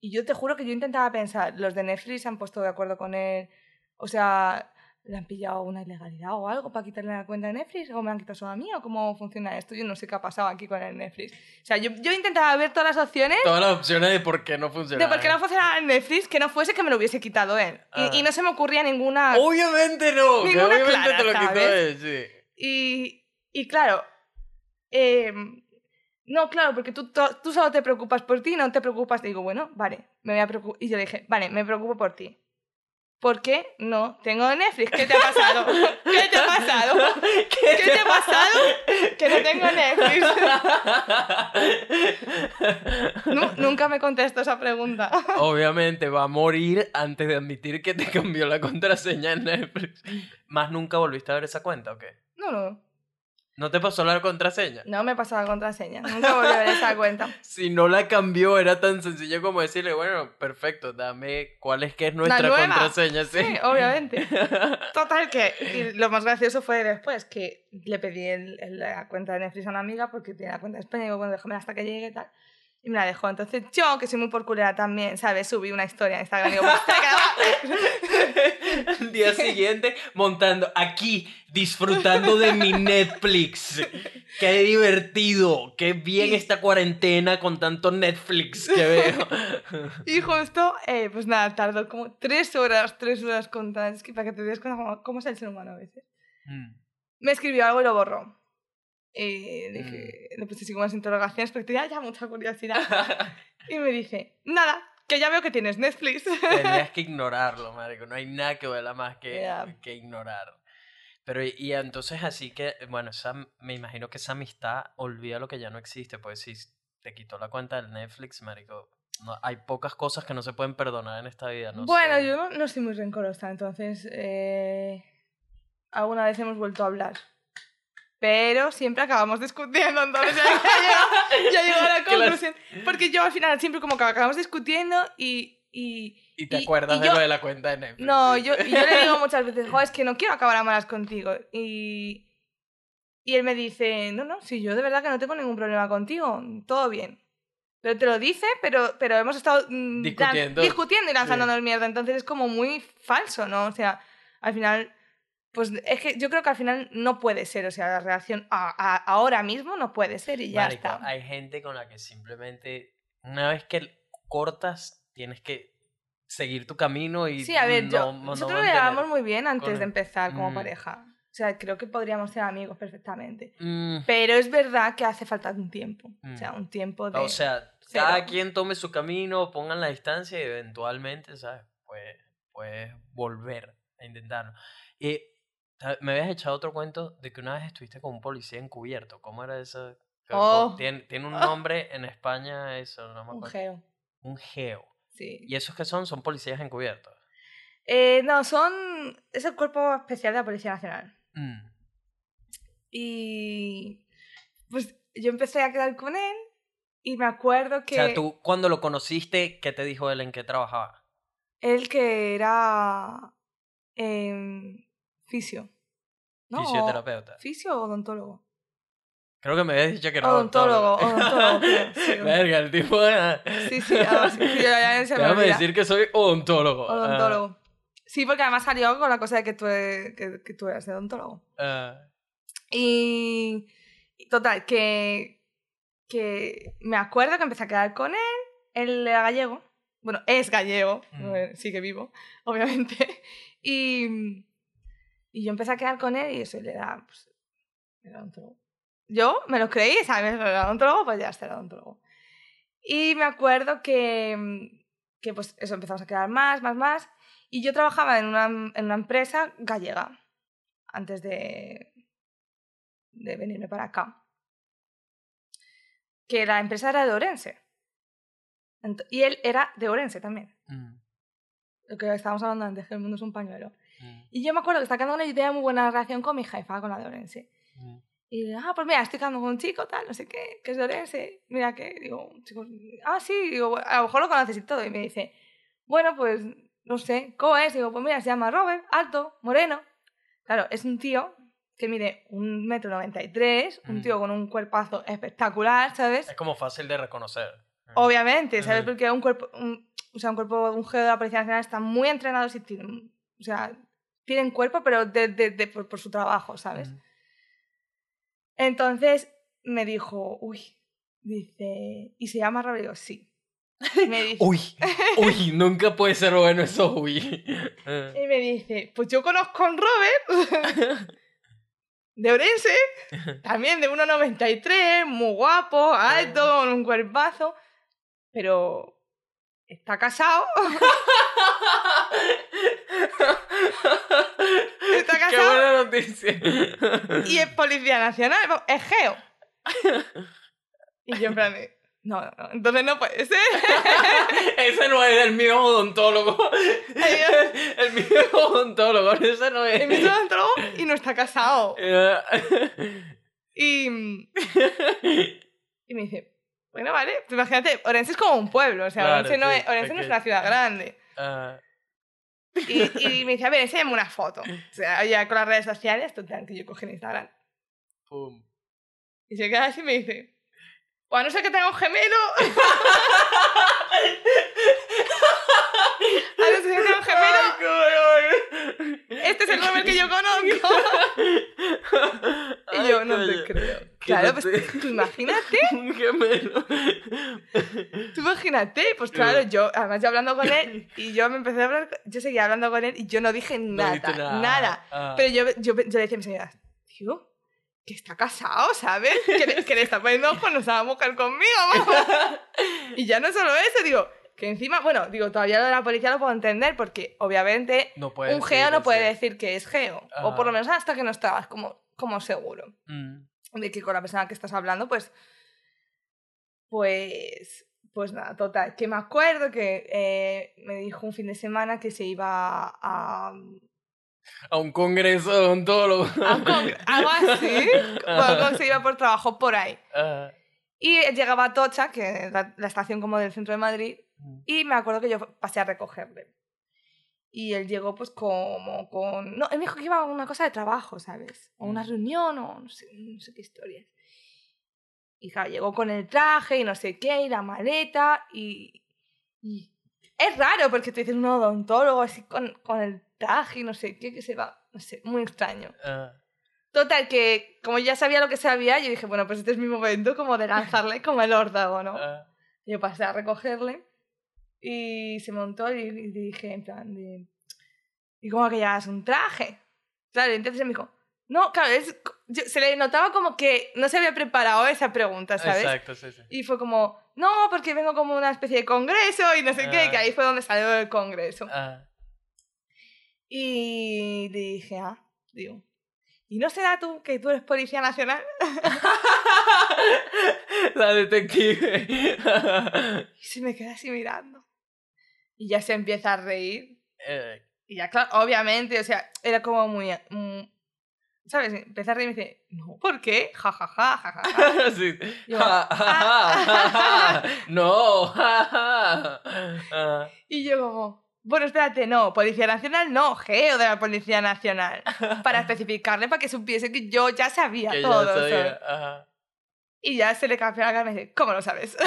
Y yo te juro que yo intentaba pensar, los de Netflix se han puesto de acuerdo con él, o sea, ¿Le han pillado una ilegalidad o algo para quitarle la cuenta de Netflix? ¿O me han quitado solo a mí? ¿O cómo funciona esto? Yo no sé qué ha pasado aquí con el Netflix. O sea, yo, yo intentaba ver todas las opciones.
Todas las opciones de por qué no funciona.
De por qué no funcionaba el Netflix, que no fuese que me lo hubiese quitado él. Y, y, no se me ocurría ninguna.
Obviamente no. Ninguna obviamente te lo quitó él, sí.
Y, y claro. Eh, no, claro, porque tú, tú solo te preocupas por ti, no te preocupas. digo, bueno, vale, me voy a preocupar. Y yo le dije, vale, me preocupo por ti. ¿Por qué no tengo Netflix? ¿Qué te ha pasado? (laughs) ¿Qué te ha pasado? (laughs) ¿Qué, te ha pasado? Que no tengo Netflix. (laughs) nunca me contesto esa pregunta.
Obviamente va a morir antes de admitir que te cambió la contraseña en Netflix. ¿Más nunca volviste a ver esa cuenta o qué?
No, no.
¿No te pasó la contraseña?
No me pasó la contraseña. Nunca volví a ver esa cuenta. (laughs)
si no la cambió, era tan sencillo como decirle, bueno, perfecto, dame cuál es que es nuestra contraseña.
¿sí? obviamente. (laughs) Total, que lo más gracioso fue después que le pedí la cuenta de Netflix a una amiga porque tiene la cuenta de España y digo, bueno, déjame hasta que llegue y tal. Y me la dejó. Entonces yo, que soy muy porculera también, ¿sabes? Subí una historia en Instagram y digo,
pues, (laughs) El día siguiente montando aquí, disfrutando de mi Netflix. Qué divertido, qué bien esta cuarentena con tanto Netflix que veo. (laughs)
Y justo, eh, pues nada, tardó como tres horas, tres horas contadas. Es que para que te des cuenta cómo, es el ser humano a veces. Mm. Me escribió algo y lo borró. Y dije, mm. le puse así como unas interrogaciones porque tenía ya mucha curiosidad. (laughs) y me dice, nada, que ya veo que tienes Netflix.
Tenías que (laughs) ignorarlo, marico. No hay nada que duela más que, que ignorar. Pero y, entonces así que, bueno, esa, me imagino que esa amistad olvida lo que ya no existe, pues si te quitó la cuenta del Netflix, marico, no, hay pocas cosas que no se pueden perdonar en esta vida, ¿no?
Bueno, yo no, no, estoy muy rencorosa, entonces eh, alguna vez hemos vuelto a hablar pero siempre acabamos discutiendo, entonces ya, (laughs) llego, a la conclusión. Porque yo al final siempre como que acabamos discutiendo y... Y,
¿Y te acuerdas de lo de la cuenta de Netflix.
No, yo, yo le digo (laughs) muchas veces, jo, es que no quiero acabar a malas contigo. Y, y él me dice, no, no, si yo de verdad que no tengo ningún problema contigo, todo bien. Pero te lo dice, pero, pero hemos estado
mm, discutiendo,
discutiendo y lanzándonos mierda. Entonces es como muy falso, ¿no? O sea, al final pues es que yo creo que al final no puede ser, o sea, la relación ahora mismo no puede ser y ya está.
Hay gente con la que simplemente una vez que cortas tienes que seguir tu camino y
Sí, a ver, yo, nosotros lo llevamos muy bien antes de empezar como mm. pareja. O sea, creo que podríamos ser amigos perfectamente.
Mm,
Pero es verdad que hace falta un tiempo. O sea,
Mm.
un tiempo de...
o sea,
cero.
cada quien tome su camino, pongan la distancia y eventualmente, ¿sabes? Pues puedes volver a intentarlo. Y ta- me habías echado otro cuento de que una vez estuviste con un policía encubierto. ¿Cómo era eso?
Oh.
Tiene, tiene un (laughs) nombre en España, eso, no me
un
acuerdo.
geo.
Un geo.
Sí.
¿Y esos que son? Son policías encubiertos.
Eh, no, son... Es el cuerpo especial de la Policía Nacional.
Mm.
Y... Pues yo empecé a quedar con él y me acuerdo que...
O sea, tú cuando lo conociste, ¿qué te dijo él en qué trabajaba?
Él que era... em, fisio. ¿no?
Fisioterapeuta.
¿Fisio o odontólogo?
Creo que me habías dicho que era
Odontólogo,
odontólogo. (laughs)
sí.
Verga, el tipo era...
Sí, sí. Sí, ya- ya se me
Déjame
olvida.
decir que soy odontólogo. Ah,
Odontólogo. Sí, porque además salió con la cosa de que tú, e- que, que tú eras odontólogo.
Ah, ah,
Y, y total, que, que me acuerdo que empecé a quedar con él, él era gallego, bueno, es gallego,
Mm.
eh, sigue vivo, obviamente, y, y yo empecé a quedar con él y eso, él era, pues, era odontólogo. Yo me lo creí, ¿sabes? Era odontólogo, pues ya era odontólogo. Y me acuerdo que, que pues eso, empezamos a quedar más, más, más, y yo trabajaba en una, en una empresa gallega antes de, de venirme para acá. Que la empresa era de Orense. Y él era de Orense también.
mm,
Lo que estábamos hablando antes, que el mundo es un pañuelo.
Mm,
Y yo me acuerdo que estaba quedando una idea muy buena relación con mi jefa, con la de Orense.
mm.
Y dije, ah, pues mira, estoy quedando con un chico, tal, no sé qué, que es de Orense. Mira que, digo, un chico, ah, sí, digo, a lo mejor lo conoces y todo. Y me dice, bueno, pues, no sé, ¿cómo es? Digo, pues mira, se llama Robert, alto, moreno. Claro, es un tío que mide un metro noventa y tres, un
Mm.
tío con un cuerpazo espectacular, ¿sabes?
Es como fácil de reconocer.
Obviamente, ¿sabes? Porque un cuerpo, un, o sea, un cuerpo, un geo de la Policía Nacional está muy entrenados y tienen, o sea, tienen cuerpo, pero de, de- de- por, por su trabajo, ¿sabes? Entonces me dijo, uy, dice, ¿y se llama? Digo, sí. Y me (laughs) dice,
Uy, uy, nunca puede ser bueno eso, uy.
Y me dice, pues yo conozco a un Robert (laughs) de Orense, también de 1,93, muy guapo, alto, con un cuerpazo, pero está casado. (laughs) Está
Qué
casado
buena noticia.
y es policía nacional, es geo. (laughs) Y yo en plan no, no, no, entonces no puede ser. (laughs)
Ese no es el mío odontólogo. El mío odontólogo, ese no es.
Me hizo odontólogo y no está casado. Y, y me dice, bueno, vale, pues imagínate, Orense es como un pueblo, o sea,
Claro,
Orense, no,
sí,
es, Orense no es una ciudad grande. Y, y me dice, a ver, enséñame una foto. O sea, ya con las redes sociales, total, que yo cogí en Instagram.
pum.
Y se queda así y me dice, pues (laughs) a no ser que tenga un gemelo. a no ser que tenga un gemelo. Este es el Robert que yo conozco. Y yo no te creo. Claro, pues tú imagínate, (laughs)
Un gemelo.
tú imagínate. Pues claro, yo, además yo hablando con él, y yo me empecé a hablar, yo seguía hablando con él y yo no dije
No
nada, nada.
Ah.
Pero yo, yo, yo le decía a mis amigas, tío, que está casado, ¿sabes? Que le, que le está poniendo ojos a la mujer conmigo, mamá. (laughs) Y ya no solo eso, digo, que encima, bueno, digo, todavía lo de la policía lo puedo entender porque obviamente
No puede
un geo no puede decir que es geo. O por lo
Ajá.
menos hasta que no estabas como, como seguro
Mm.
de que con la persona que estás hablando, pues. Pues. Pues nada, total. Que me acuerdo que eh, me dijo un fin de semana que se iba a.
A un congreso de odontólogos.
algo así. (laughs) Que se iba por trabajo por ahí.
Ah.
Y llegaba a Tocha, que es la, la estación como del centro de Madrid, y me acuerdo que yo pasé a recogerle. Y él llegó pues como con... No, él me dijo que iba a una cosa de trabajo, ¿sabes? O una
Mm.
reunión o no sé, no sé qué historias. Y claro, llegó con el traje y no sé qué, y la maleta, y... y es raro porque te dices un odontólogo así con, con el traje y no sé qué, que se va, no sé, muy extraño.
Ah.
Total, que como ya sabía lo que sabía, yo dije, bueno, pues este es mi momento como de lanzarle como el órdago, ¿no?
Ah.
Yo pasé a recogerle y se montó y, y dije en plan de... ¿Y cómo que llevas un traje? Claro, y entonces me dijo, No, claro, es, se le notaba como que no se había preparado esa pregunta, ¿sabes?
Exacto, sí, sí.
Y fue como, no, porque vengo como una especie de congreso y no sé qué, que
Ah.
ahí fue donde salió el congreso.
Ah,
Y le dije, ah, digo, ¿y no será tú que tú eres policía nacional? (laughs)
La detective.
Y se me queda así mirando. Y ya se empieza a reír.
Eh,
Y ya, claro, obviamente, o sea, era como muy... mm, ¿Sabes? Empecé a reír y me dice, no, ¿por qué? Ja, ja, ja, ja, ja, ja. (laughs)
sí.
Yo,
Ja, ja, ja, ja, ja. No. ja, ja. Ah,
Y yo como, bueno, espérate, no, Policía Nacional no, Geo de la Policía Nacional. Para (laughs) especificarle, para que supiese que yo ya sabía
que ya
todo.
sabía,
¿sabes?
ajá.
Y ya se le cambió la cara y me dice, ¿cómo lo sabes? (laughs)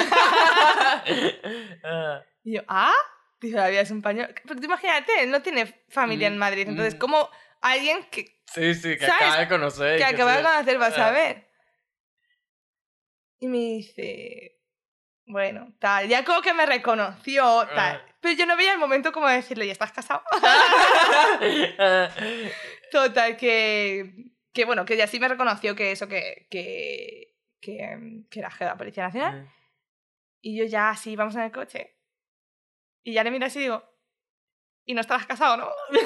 Ah,
y yo, ¿ah? Dice, la vida es un pañuelo. Porque tú imagínate, él no tiene familia en
Mm,
Madrid. Entonces,
mm.
como alguien que,
Sí, sí, que
¿Sabes?
acaba de conocer.
que acaba de conocer va a saber? Y me dice, bueno, tal. Ya como que me reconoció, tal.
Ah.
Pero yo no veía el momento como de decirle, ¿ya estás casado?
Ah, (laughs)
Total, que, que bueno, que ya sí me reconoció que eso, que, que, que, que era jefe de la Policía Nacional. Y yo ya así, vamos en el coche. Y ya le miro así y digo, ¿y no estabas casado, no? (laughs)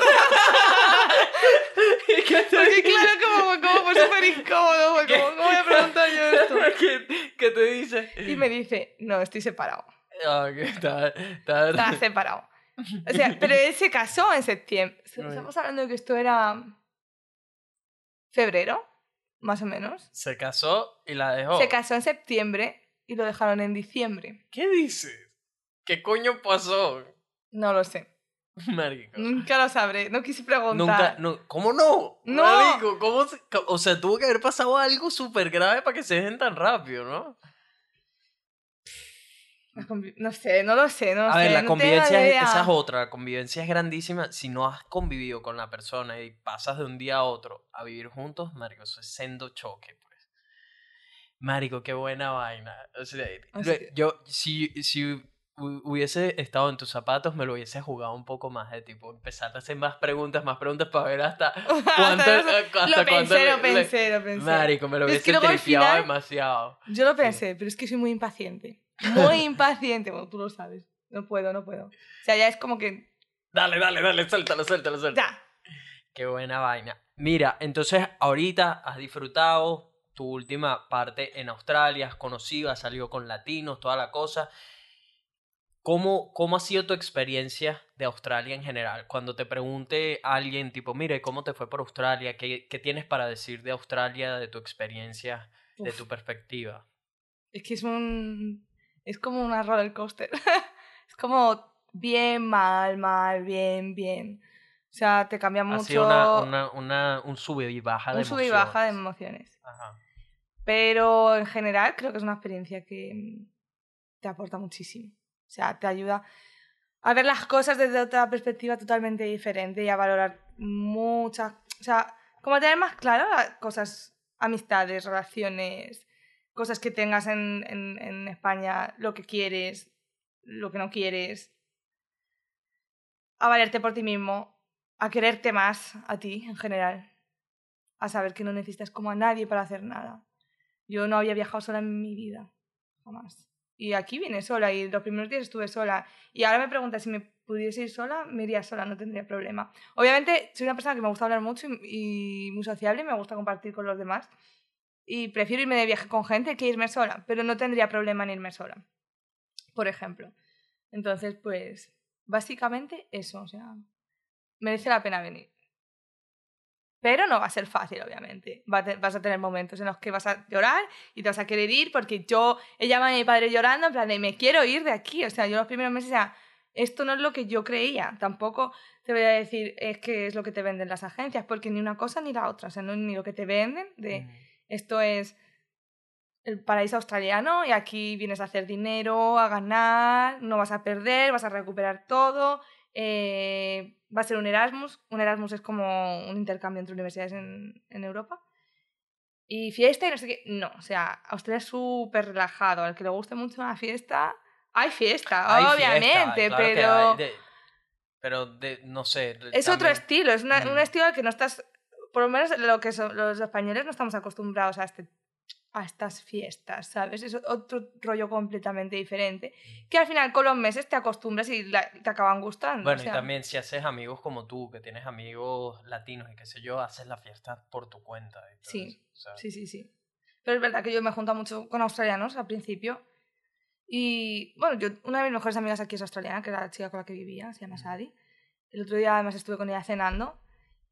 (laughs)
¿Y qué te
Porque claro, como, como fue súper incómodo, como, ¿cómo voy a preguntar yo esto? (laughs)
¿Qué, qué te dice?
Y me dice, no, estoy separado.
Ah, que está, está,
Estaba separado. O sea, pero él se casó en septiembre. (laughs) Estamos hablando de que esto era febrero, más o menos.
Se casó y la dejó.
Se casó en septiembre y lo dejaron en diciembre.
¿Qué dices? ¿Qué coño pasó?
No lo sé. (laughs)
Marico.
Nunca lo sabré. No quise preguntar.
Nunca, no, ¿cómo no?
No.
Marico, ¿cómo se- o sea, tuvo que haber pasado algo súper grave para que se dejen tan rápido, ¿no?
No sé, no lo sé, no lo
A
sé.
ver, la
no
convivencia, es, esa es otra, la convivencia es grandísima. Si no has convivido con la persona y pasas de un día a otro a vivir juntos, marico, eso es sendo choque, pues. Marico, qué buena vaina. O sea,
Hostia.
yo, si, si hubiese estado en tus zapatos, me lo hubiese jugado un poco más de tipo, empezar a hacer más preguntas, más preguntas para ver hasta cuánto, (laughs)
Hasta eso-
hasta
lo
cuánto
pensé,
le-
lo pensé, lo pensé.
Marico, me lo
Pero es que
hubiese tripeado demasiado.
Yo lo pensé, pero es que soy muy impaciente. (laughs) Muy impaciente. Bueno, tú lo sabes. No puedo, no puedo. O sea, ya es como que.
Dale, dale, dale, suéltalo, suéltalo, suéltalo.
Ya.
Qué buena vaina. Mira, entonces ahorita has disfrutado tu última parte en Australia, has conocido, has salido con latinos, toda la cosa. ¿Cómo, ¿Cómo ha sido tu experiencia de Australia en general? Cuando te pregunte a alguien, tipo, mire, ¿cómo te fue por Australia? ¿Qué, qué tienes para decir de Australia, de tu experiencia, de
Uf,
tu perspectiva?
Es que es un. Es como una roller coaster. (laughs) es como bien, mal, mal, bien, bien. O sea, te cambia
Ha
mucho.
sido una, una, una- un sube y baja de
un sube y baja de
emociones.
emociones.
Ajá.
Pero en general creo que es una experiencia que mm, te aporta muchísimo. O sea, te ayuda a ver las cosas desde otra perspectiva totalmente diferente y a valorar muchas... O sea, como tener más claro las cosas, amistades, relaciones, cosas que tengas en, en, en España, lo que quieres, lo que no quieres. A valerte por ti mismo, a quererte más a ti en general, a saber que no necesitas como a nadie para hacer nada. Yo no había viajado sola en mi vida, jamás. Y aquí vine sola y los primeros días estuve sola. Y ahora me preguntas si me pudiese ir sola, me iría sola, no tendría problema. Obviamente soy una persona que me gusta hablar mucho y, y muy sociable, me gusta compartir con los demás. Y prefiero irme de viaje con gente que irme sola, pero no tendría problema en irme sola, por ejemplo. Entonces, pues, básicamente eso, o sea, merece la pena venir. Pero no va a ser fácil, obviamente. Vas a tener momentos en los que vas a llorar y te vas a querer ir porque yo he llamado a mi padre llorando en plan de me quiero ir de aquí. O sea, yo los primeros meses ya, esto no es lo que yo creía. Tampoco te voy a decir es que es lo que te venden las agencias, porque ni una cosa ni la otra. O sea, no es ni lo que te venden de
Ujú.
esto es el paraíso australiano y aquí vienes a hacer dinero, a ganar, no vas a perder, vas a recuperar todo. eh, va a ser un Erasmus. Un Erasmus es como un intercambio entre universidades en, en Europa. Y fiesta y no sé qué. No, o sea, Australia es súper relajado. Al que le guste mucho una fiesta, hay fiesta,
Hay
obviamente,
fiesta, claro
pero
de- pero de, no sé.
es otro
también-
estilo. Es una- un
Mm.
estilo al que no estás por lo menos lo que son, los españoles no estamos acostumbrados a este a estas fiestas, ¿sabes? Es otro rollo completamente diferente. Que al final con los meses te acostumbras y te acaban gustando.
Bueno, y también si haces amigos como tú, que tienes amigos latinos y qué sé yo, haces la fiesta por tu cuenta.
sí, sí, sí, sí. Pero es verdad que yo me junto mucho con australianos al principio. Y bueno, yo, una de mis mejores amigas aquí es australiana, que era la chica con la que vivía, se llama Sadi. El otro día además estuve con ella cenando.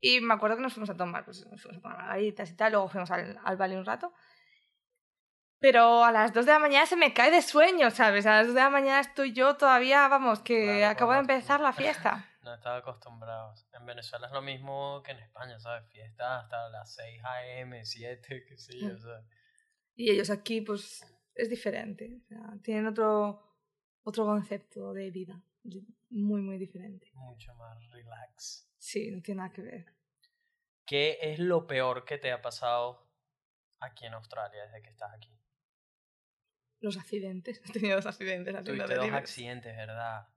Y me acuerdo que nos fuimos a tomar, pues nos fuimos a tomar margaritas y tal, luego fuimos al, al Valle un rato. Pero a las 2 de la mañana se me cae de sueño, ¿sabes? A las 2 de la mañana estoy yo todavía, vamos, que acabo de empezar la fiesta. (laughs)
No estaba acostumbrado. En Venezuela es lo mismo que en España, ¿sabes? Fiesta hasta las 6 a.m., 7, qué sé yo, ¿sabes?
Y ellos aquí, pues, es diferente. O sea, tienen otro, otro concepto de vida. Muy, muy diferente.
Mucho más relax.
Sí, no tiene nada que ver.
¿Qué es lo peor que te ha pasado aquí en Australia desde que estás aquí?
Los accidentes. (laughs) He tenido dos accidentes
haciendo Tuviste dos accidentes, ¿verdad?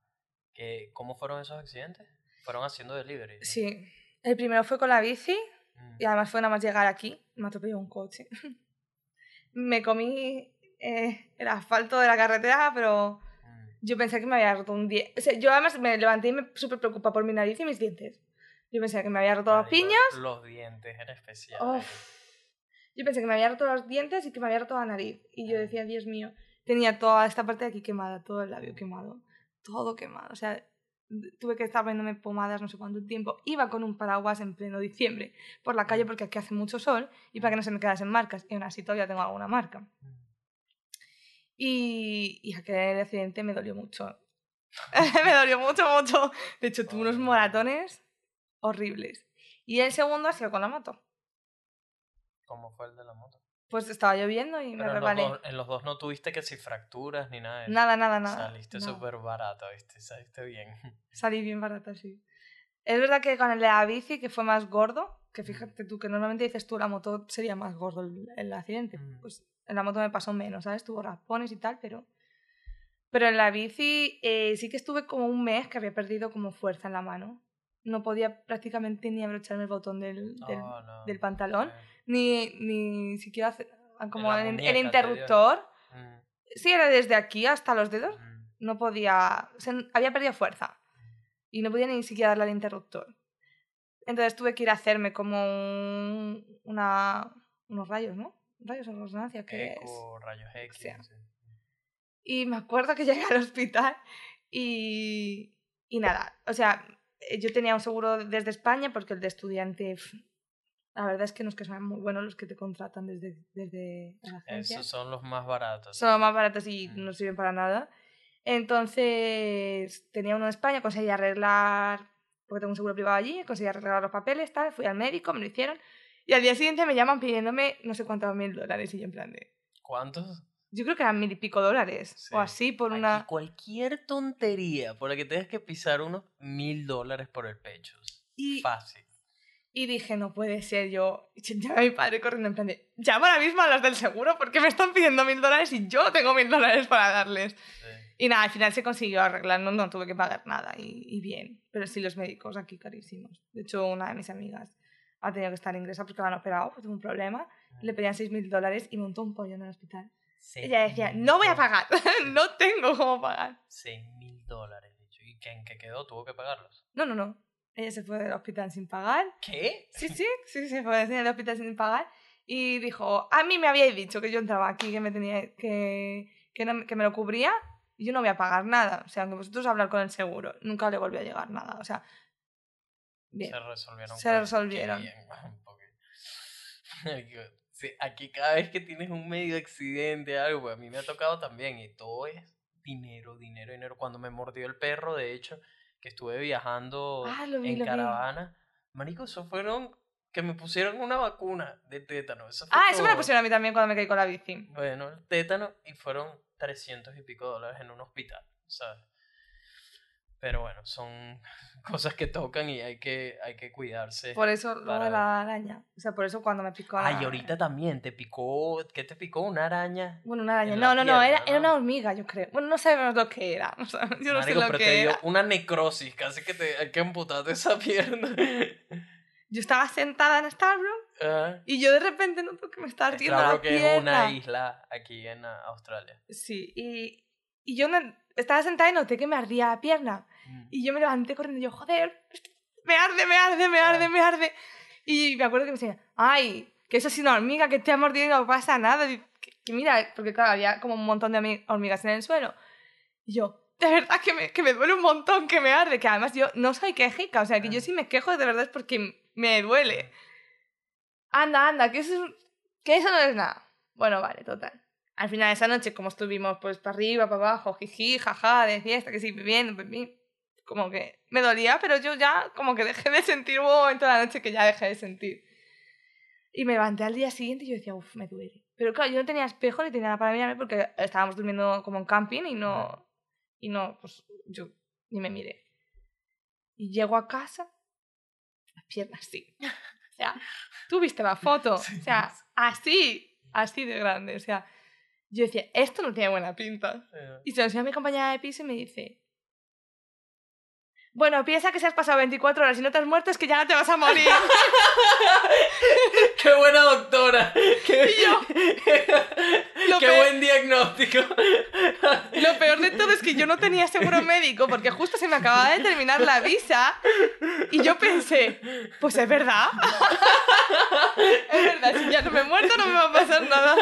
¿Cómo fueron esos accidentes? ¿Fueron haciendo delivery?
Sí. El primero fue con la bici mm. y además fue nada más llegar aquí. Me atropelló un coche. (laughs) me comí eh, el asfalto de la carretera, pero mm. yo pensé que me había roto un diente. O sea, yo además me levanté y me súper preocupada por mi nariz y mis dientes. Yo pensé que me había roto los piños.
Los dientes en especial.
Yo pensé que me había roto los dientes y que me había roto la nariz. Y yo decía, Dios mío, tenía toda esta parte de aquí quemada, todo el labio quemado, todo quemado. O sea, tuve que estar poniéndome pomadas no sé cuánto tiempo. Iba con un paraguas en pleno diciembre por la calle porque aquí hace mucho sol y para que no se me quedasen marcas. Y aún así todavía tengo alguna marca. Y, y aquel accidente me dolió mucho. (laughs) me dolió mucho, mucho. De hecho, tuve unos moratones horribles. Y el segundo ha sido con la moto.
¿Cómo fue el de la moto?
Pues estaba lloviendo y me rebalé.
En los, dos, no tuviste que si fracturas ni nada.
Nada, nada, nada.
Saliste súper barato, ¿viste? Saliste bien. (laughs)
Salí bien barato, sí. Es verdad que con el de la bici, que fue más gordo, que fíjate tú, que normalmente dices tú la moto sería más gordo el, accidente. Mm. Pues en la moto me pasó menos, ¿sabes? Tuvo raspones y tal, pero... Pero en la bici eh, sí que estuve como un mes que había perdido como fuerza en la mano. No podía prácticamente ni abrocharme el botón del, del, pantalón ni, ni siquiera hacer, como el, interruptor. Mm. Sí, era desde aquí hasta los dedos. Mm. No podía, había perdido fuerza y no podía ni siquiera darle al interruptor. Entonces tuve que ir a hacerme como una, unos rayos, ¿no? Rayos en resonancia, que
es? rayos X.
Y me acuerdo que (laughs) llegué al hospital y, y nada, o sea, yo tenía un seguro desde España porque el de estudiante la verdad es que no es que sean muy buenos los que te contratan desde, desde la agencia.
Esos son los más baratos.
Son los más baratos y mm. no sirven para nada. Entonces tenía uno en España, conseguí arreglar, porque tengo un seguro privado allí, conseguí arreglar los papeles, tal, fui al médico, me lo hicieron. Y al día siguiente me llaman pidiéndome no sé cuántos mil dólares y yo en plan de...
¿Cuántos?
Yo creo que eran mil y pico dólares. O así por una...
Cualquier tontería por la que tengas que pisar unos mil dólares por el pecho. Y... Fácil.
Y dije, no puede ser, yo (laughs) llamé a mi padre corriendo en plan de, llamo ahora mismo a las del seguro porque me están pidiendo mil dólares y yo tengo mil dólares para darles. Y nada, al final se consiguió arreglar, no, no tuve que pagar nada y, bien. Pero sí, los médicos aquí carísimos. De hecho, una de mis amigas ha tenido que estar ingresa porque la han operado, pues tuvo un problema. Le pedían seis mil dólares y montó un pollo en el hospital. Ella decía, no voy a pagar, (laughs) no tengo cómo pagar.
Seis mil dólares, ¿Y en qué quedó? ¿Tuvo que pagarlos?
No, no, no. Ella se fue del hospital sin pagar.
¿Qué?
Sí, sí, sí, se fue del hospital sin pagar. Y dijo, a mí me habíais dicho que yo entraba aquí, que me tenía que, que, que me lo cubría y yo no voy a pagar nada. O sea, aunque vosotros hablar con el seguro, nunca le volvió a llegar nada. O sea,
bien. Se resolvieron.
Se resolvieron. (laughs)
aquí cada vez que tienes un medio accidente, algo, pues a mí me ha tocado también y todo es dinero, dinero, dinero. Cuando me mordió el perro, de hecho, que estuve viajando
ah,
en caravana. Marico, eso fueron que me pusieron una vacuna de tétano. Eso
ah, eso me la pusieron a mí también cuando me caí con la bici.
Bueno, el tétano y fueron 300 y pico dólares en un hospital, ¿sabes? Pero bueno, son (laughs) cosas que tocan y hay que, hay que cuidarse.
Por eso lo de la araña. O sea, por eso cuando me picó
la... y ahorita también te picó... ¿Qué te picó? ¿Una araña?
Bueno, una araña. No, no, no, era, era una hormiga, yo creo. Bueno, no sabemos lo que era. (laughs) O sea, yo no sé lo pero que te dio
una necrosis, casi que te hay que amputarte esa (laughs) pierna.
yo estaba sentada en Starbucks y yo de repente noto que me está ardiendo la pierna.
que es una isla aquí en Australia.
Sí, y, y yo estaba sentada y noté que me ardía la pierna. Mm. Y yo me levanté corriendo y yo, joder, me arde, me arde, me arde, me arde. Y me acuerdo que me decía, ay, que eso es una hormiga que te ha mordido y no pasa nada. que, mira, porque claro, había como un montón de hormigas en el suelo. Y yo, de verdad que me, que me duele un montón, que me arde, que además yo no soy quejica, o sea, que yo si me quejo de verdad es porque me duele. Anda, anda, que eso, que eso no es nada. Bueno, vale, total. Al final de esa noche, como estuvimos pues para arriba, para abajo, jiji, jaja, de fiesta, que sí, bien, bien, como que me dolía, pero yo ya como que dejé de sentir, un momento de la noche que ya dejé de sentir. Y me levanté al día siguiente y yo decía, uff, me duele. Pero claro, yo no tenía espejo ni tenía nada para mirarme porque estábamos durmiendo como en camping y no, y no, pues yo ni me miré. Y llego a casa piernas sí. (laughs) O sea, tú viste la foto. O sea, así, así de grande. O sea, yo decía, esto no tiene buena pinta. Y se lo enseñó a mi compañera de piso y me dice, bueno, piensa que si has pasado 24 horas y no te has muerto es que ya no te vas a morir. (laughs)
¡Qué buena doctora! ¡Qué, ¡Qué buen diagnóstico!
Lo peor de todo es que yo no tenía seguro médico porque justo se me acababa de terminar la visa y yo pensé, pues es verdad. (laughs) es verdad, si ya no me he muerto no me va a pasar nada.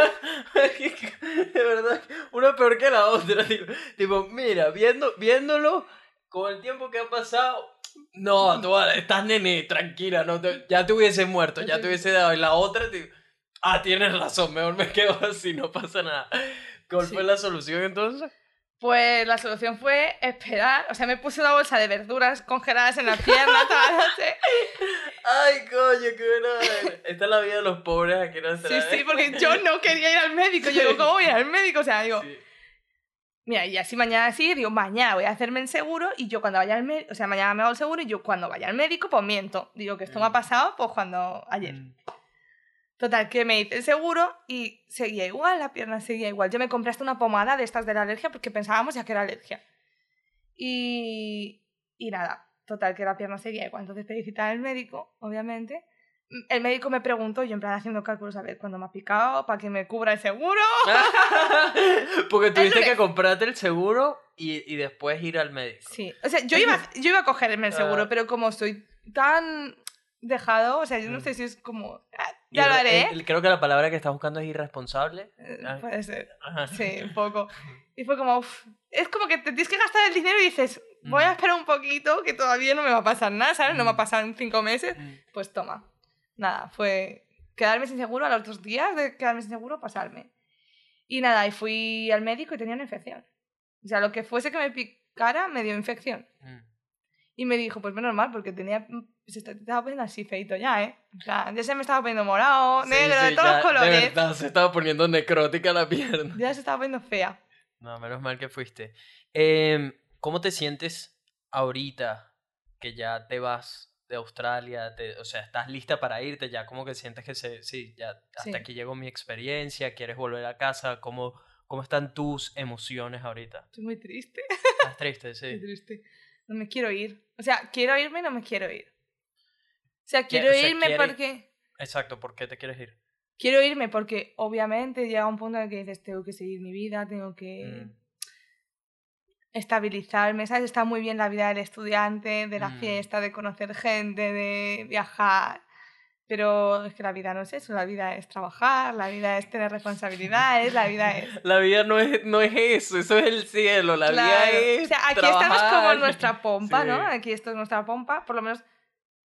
(laughs)
De verdad, una peor que la otra. Tipo, tipo mira, viendo, viéndolo con el tiempo que ha pasado, no, tú estás nene, tranquila, no ya te hubiese muerto, ya te hubiese dado. Y la otra, ah, tienes razón, mejor me quedo (laughs) así, no pasa nada. ¿Cuál fue la solución entonces?
Pues la solución fue esperar, o sea, me puse una bolsa de verduras congeladas en la pierna toda la noche. (laughs)
Ay, coño, qué buena. Esta es la vida de los pobres aquí en Australia.
Sí, sí, porque yo no quería ir al médico. Yo digo, ¿cómo voy al médico? O sea, digo, Mira, y así mañana sí, digo, mañana voy a hacerme el seguro y yo cuando vaya al médico, o sea, mañana me hago el seguro y yo cuando vaya al médico, pues miento. Digo que esto me ha mm. pasado, pues cuando ayer. Mm. Total, que me hice el seguro y seguía igual, la pierna seguía igual. Yo me compré hasta una pomada de estas de la alergia porque pensábamos ya que era alergia. Y, y nada, total, que la pierna seguía igual. Entonces pedí cita al médico, obviamente el médico me preguntó, yo en plan haciendo cálculos, a ver, cuándo me ha picado, para que me cubra el seguro. (laughs)
Porque tuviste que comprarte el seguro y, y, después ir al médico.
Sí, o sea, yo iba, yo iba a cogerme el seguro, ah. pero como estoy tan dejado, o sea, yo no mm. sé si es como... Ah, ya lo haré.
creo que la palabra que estás buscando es irresponsable.
Eh, ah. puede ser. Sí, un poco. (laughs) Y fue como, uf, es como que te tienes que gastar el dinero y dices, voy a mm. esperar un poquito, que todavía no me va a pasar nada, ¿sabes? No me va a mm. pasar en cinco meses. Pues toma nada, fue quedarme sin seguro a los dos días de quedarme sin seguro, pasarme. Y nada, y fui al médico y tenía una infección. O sea, lo que fuese que me picara me dio infección. Mm. Y me dijo, pues menos mal, porque tenía. Se estaba poniendo así feito ya, ¿eh? O sea, ya se me estaba poniendo morado, negro, de todos los colores.
De verdad, se estaba poniendo necrótica la pierna.
Ya se estaba poniendo fea.
No, menos mal que fuiste. Eh, ¿Cómo te sientes ahorita que ya te vas de Australia, o sea, estás lista para irte, ya como que sientes que se, sí, ya hasta aquí llegó mi experiencia, quieres volver a casa, ¿cómo, cómo están tus emociones ahorita?
Estoy muy triste.
Estás triste, (laughs) sí.
Muy triste. No me quiero ir. O sea, quiero irme y no me quiero ir. O sea, quiero irme porque...
Exacto, ¿por qué te quieres ir?
Quiero irme porque obviamente llega un punto en el que dices, tengo que seguir mi vida, tengo que... Mm estabilizarme, ¿sabes? Está muy bien la vida del estudiante, de la mm. fiesta, de conocer gente, de viajar. Pero es que la vida no es eso, la vida es trabajar, la vida es tener responsabilidades, la vida es... (laughs)
La vida no es, no es eso, eso es el cielo, la vida es...
O sea, aquí estamos como nuestra pompa, ¿no? Aquí esto es nuestra pompa, por lo menos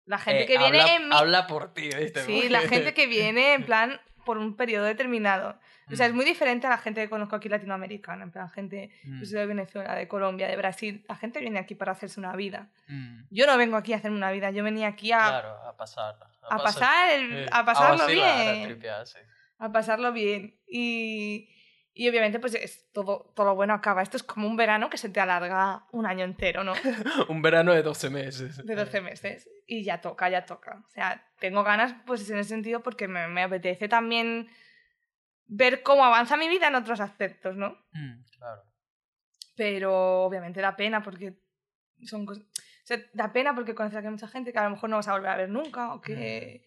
la gente
eh,
que viene
habla,
en...
Habla por ti, ¿viste?
Sí, la gente que viene en plan por un periodo determinado. O sea, es mm. muy diferente a la gente que conozco aquí latinoamericana, en plan, gente pues, de Venezuela, de Colombia, de Brasil. La gente viene aquí para hacerse una vida. Mm. Yo no vengo aquí a hacerme una vida, yo venía aquí a...
Claro, a pasarla.
A, pasar, a pasarlo bien. A pasarlo bien. Y, y obviamente, pues es todo, todo lo bueno acaba. Esto es como un verano que se te alarga un año entero, ¿no? (laughs)
un verano de 12 meses.
De 12 meses. Y ya toca, ya toca. O sea, tengo ganas, pues en ese sentido, porque me, me apetece también ver cómo avanza mi vida en otros aspectos, ¿no?
Mm, claro.
Pero obviamente da pena porque son cosas... O sea, da pena porque conoces a mucha gente que a lo mejor no vas a volver a ver nunca o que...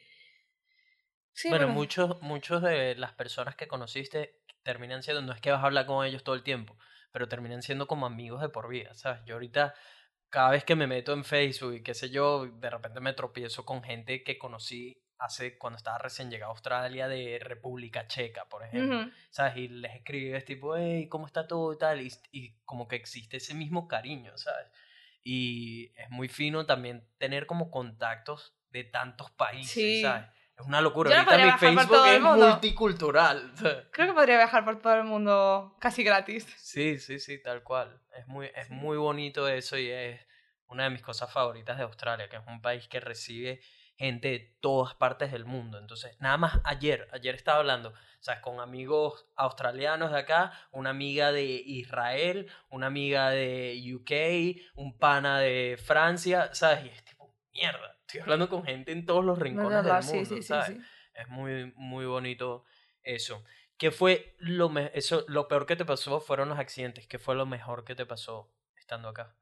Sí, bueno, muchos, muchos de las personas que conociste terminan siendo, no es que vas a hablar con ellos todo el tiempo, pero terminan siendo como amigos de por vida, ¿sabes? Yo ahorita, cada vez que me meto en Facebook y qué sé yo, de repente me tropiezo con gente que conocí hace cuando estaba recién llegado a Australia de República Checa, por ejemplo, ¿sabes? Y les escribes tipo, hey, ¿cómo está todo y tal? Y, y, como que existe ese mismo cariño, ¿sabes? Y es muy fino también tener como contactos de tantos países, ¿sabes? Es una locura.
Yo
Ahorita mi Facebook es multicultural. (laughs)
Creo que podría viajar por todo el mundo casi gratis.
Sí, sí, sí, tal cual. Es muy, es muy bonito eso y es una de mis cosas favoritas de Australia, que es un país que recibe gente de todas partes del mundo. Entonces, nada más ayer, ayer estaba hablando, sea, con amigos australianos de acá, una amiga de Israel, una amiga de UK, un pana de Francia, ¿sabes? Y es tipo, mierda estoy hablando con gente en todos los rincones del mundo, ¿sabes? Es muy, muy bonito eso. ¿Qué fue lo, eso, lo peor que te pasó? Fueron los accidentes. ¿Qué fue lo mejor que te pasó estando acá?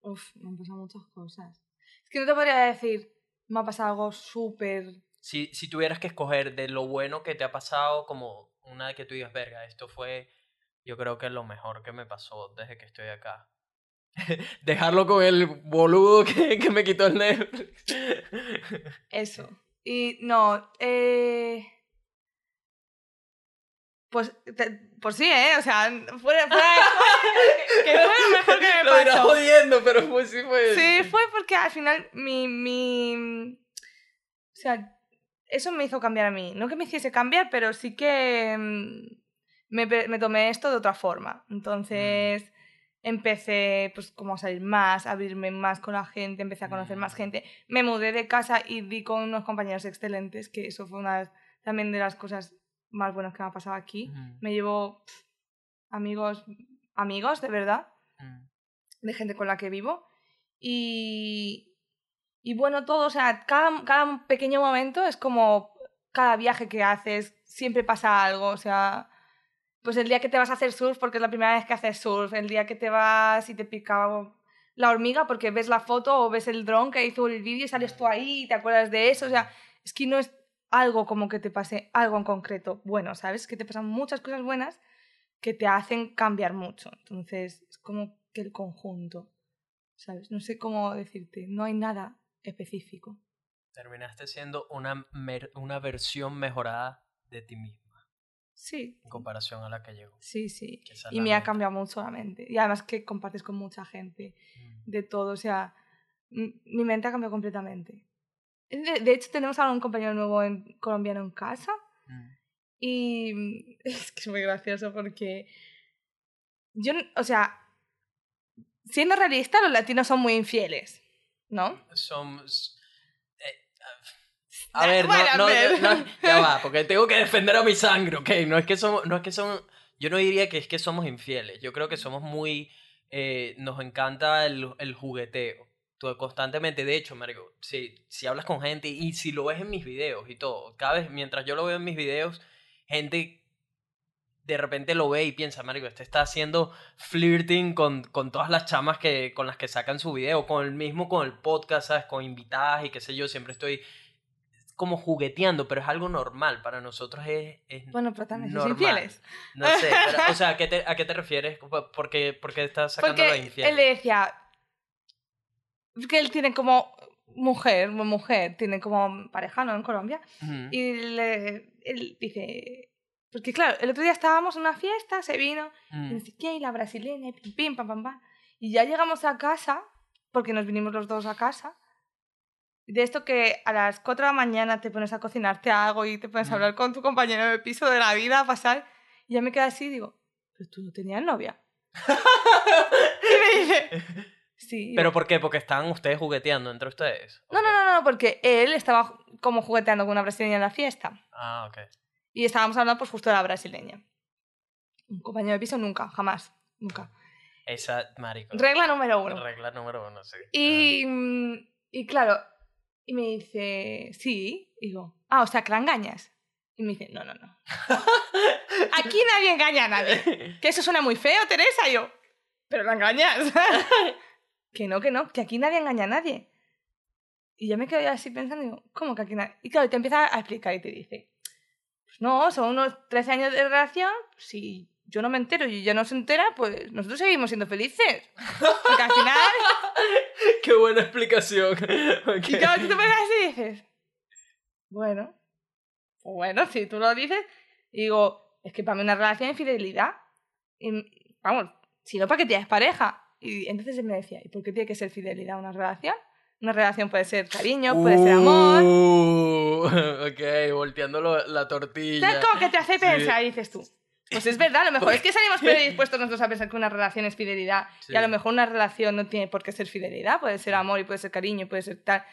Uf, me han pasado muchas cosas. Es que no te podría decir, me ha pasado algo súper...
Si, si tuvieras que escoger de lo bueno que te ha pasado, como una de que tú digas, verga, esto fue, yo creo que es lo mejor que me pasó desde que estoy acá. (laughs) dejarlo con el boludo que, que me quitó el Netflix.
Eso. (laughs) Y no, eh... Pues, pues sí, ¿eh? O sea, fue, fue, que fue lo mejor que me pasó.
Lo jodiendo, pero pues sí fue.
Sí, fue porque al final mi, mi... O sea, eso me hizo cambiar a mí. No que me hiciese cambiar, pero sí que mm, me, me tomé esto de otra forma. Entonces, empecé pues como a salir más, a abrirme más con la gente, empecé a conocer más mm. gente. Me mudé de casa y di con unos compañeros excelentes, que eso fue una también de las cosas más buenas que me ha pasado aquí. Me llevo amigos, amigos de verdad, mm. de gente con la que vivo. Y, y bueno, todo, o sea, cada, cada pequeño momento es como cada viaje que haces, siempre pasa algo, o sea, pues el día que te vas a hacer surf porque es la primera vez que haces surf, el día que te vas y te pica la hormiga porque ves la foto o ves el dron que hizo el vídeo y sales tú ahí y te acuerdas de eso, o sea, es que no es algo como que te pase algo en concreto bueno, ¿sabes? Que te pasan muchas cosas buenas que te hacen cambiar mucho. Entonces, es como que el conjunto, ¿sabes? No sé cómo decirte, no hay nada específico.
Terminaste siendo una, una versión mejorada de ti mismo.
Sí.
En comparación a la que llegó.
Sí, sí. Y me ha cambiado mucho la mente. Y además que compartes con mucha gente mm. de todo. O sea, mi mente ha cambiado completamente. De, hecho, tenemos a un compañero nuevo en, colombiano en casa. Mm. Y (laughs) es que es muy gracioso porque yo, o sea, siendo realista, los latinos son muy infieles, ¿no?
Somos a ver, no, no, (laughs) ya va, porque tengo que defender a mi sangre, ¿ok? No es que somos, no es que somos, yo no diría que es que somos infieles, yo creo que somos muy, eh, nos encanta el, el jugueteo. Tú constantemente, de hecho, Mario, si, si hablas con gente y si lo ves en mis videos y todo, cada vez, mientras yo lo veo en mis videos, gente de repente lo ve y piensa, Mario, este está haciendo flirting con, con todas las chamas que, con las que sacan su video, con el mismo, con el podcast, ¿sabes? Con invitadas y qué sé yo, siempre estoy como jugueteando, pero es algo normal. Para nosotros es. es
bueno, pero también son infieles.
No sé, o sea, ¿a qué, te, ¿a qué te refieres? ¿Por qué, por qué estás sacando
Porque
infieles?
Él le decía. Que él tiene como mujer, mujer, tiene como pareja, ¿no? En Colombia. Y le, él dice. Porque claro, el otro día estábamos en una fiesta, se vino, y dice, ¿qué? La brasileña, pim, pim, pam, pam, pam. Y ya llegamos a casa, porque nos vinimos los dos a casa, de esto que a las 4 de la mañana te pones a cocinarte algo y te pones a hablar con tu compañero de piso de la vida, a pasar, y ya me queda así y digo, pero tú no tenías novia. (laughs) y me dice, sí.
¿Pero por qué? Porque estaban ustedes jugueteando entre ustedes.
No, no, no, no, porque él estaba como jugueteando con una brasileña en la fiesta.
Ah, ok.
Y estábamos hablando pues justo de la brasileña. Un compañero de piso nunca, jamás, nunca.
Esa, marico.
Regla número uno.
Regla número uno, sí.
Y, mm, y claro, y me dice, sí. Y digo, ah, o sea, que la engañas. Y me dice, no, no, no. (laughs) Aquí nadie engaña a nadie. (laughs) Que eso suena muy feo, Teresa. Y yo, pero la engañas. (laughs) que no, que no, que aquí nadie engaña a nadie. Y yo me quedo así pensando, digo, ¿cómo que aquí nadie? Y claro, te empieza a explicar y te dice, pues no, son unos 13 años de relación, si yo no me entero y ella no se entera, pues nosotros seguimos siendo felices. Porque al final... (laughs)
Qué buena explicación. (laughs)
Y claro, tú te pones así y dices, bueno, pues bueno, si tú lo dices, y digo, es que para mí una relación es fidelidad. Y, vamos, si no, ¿para qué tienes pareja? Y entonces él me decía, ¿y por qué tiene que ser fidelidad una relación? Una relación puede ser cariño, puede ser amor.
Uh, (laughs) ok, volteando la tortilla.
¿Sabes cómo que te hace pensar? Y dices tú, pues es verdad, a lo mejor es que salimos (laughs) predispuestos nosotros a pensar que una relación es fidelidad y a lo mejor una relación no tiene por qué ser fidelidad, puede ser amor y puede ser cariño, puede ser tal.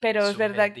Pero es verdad.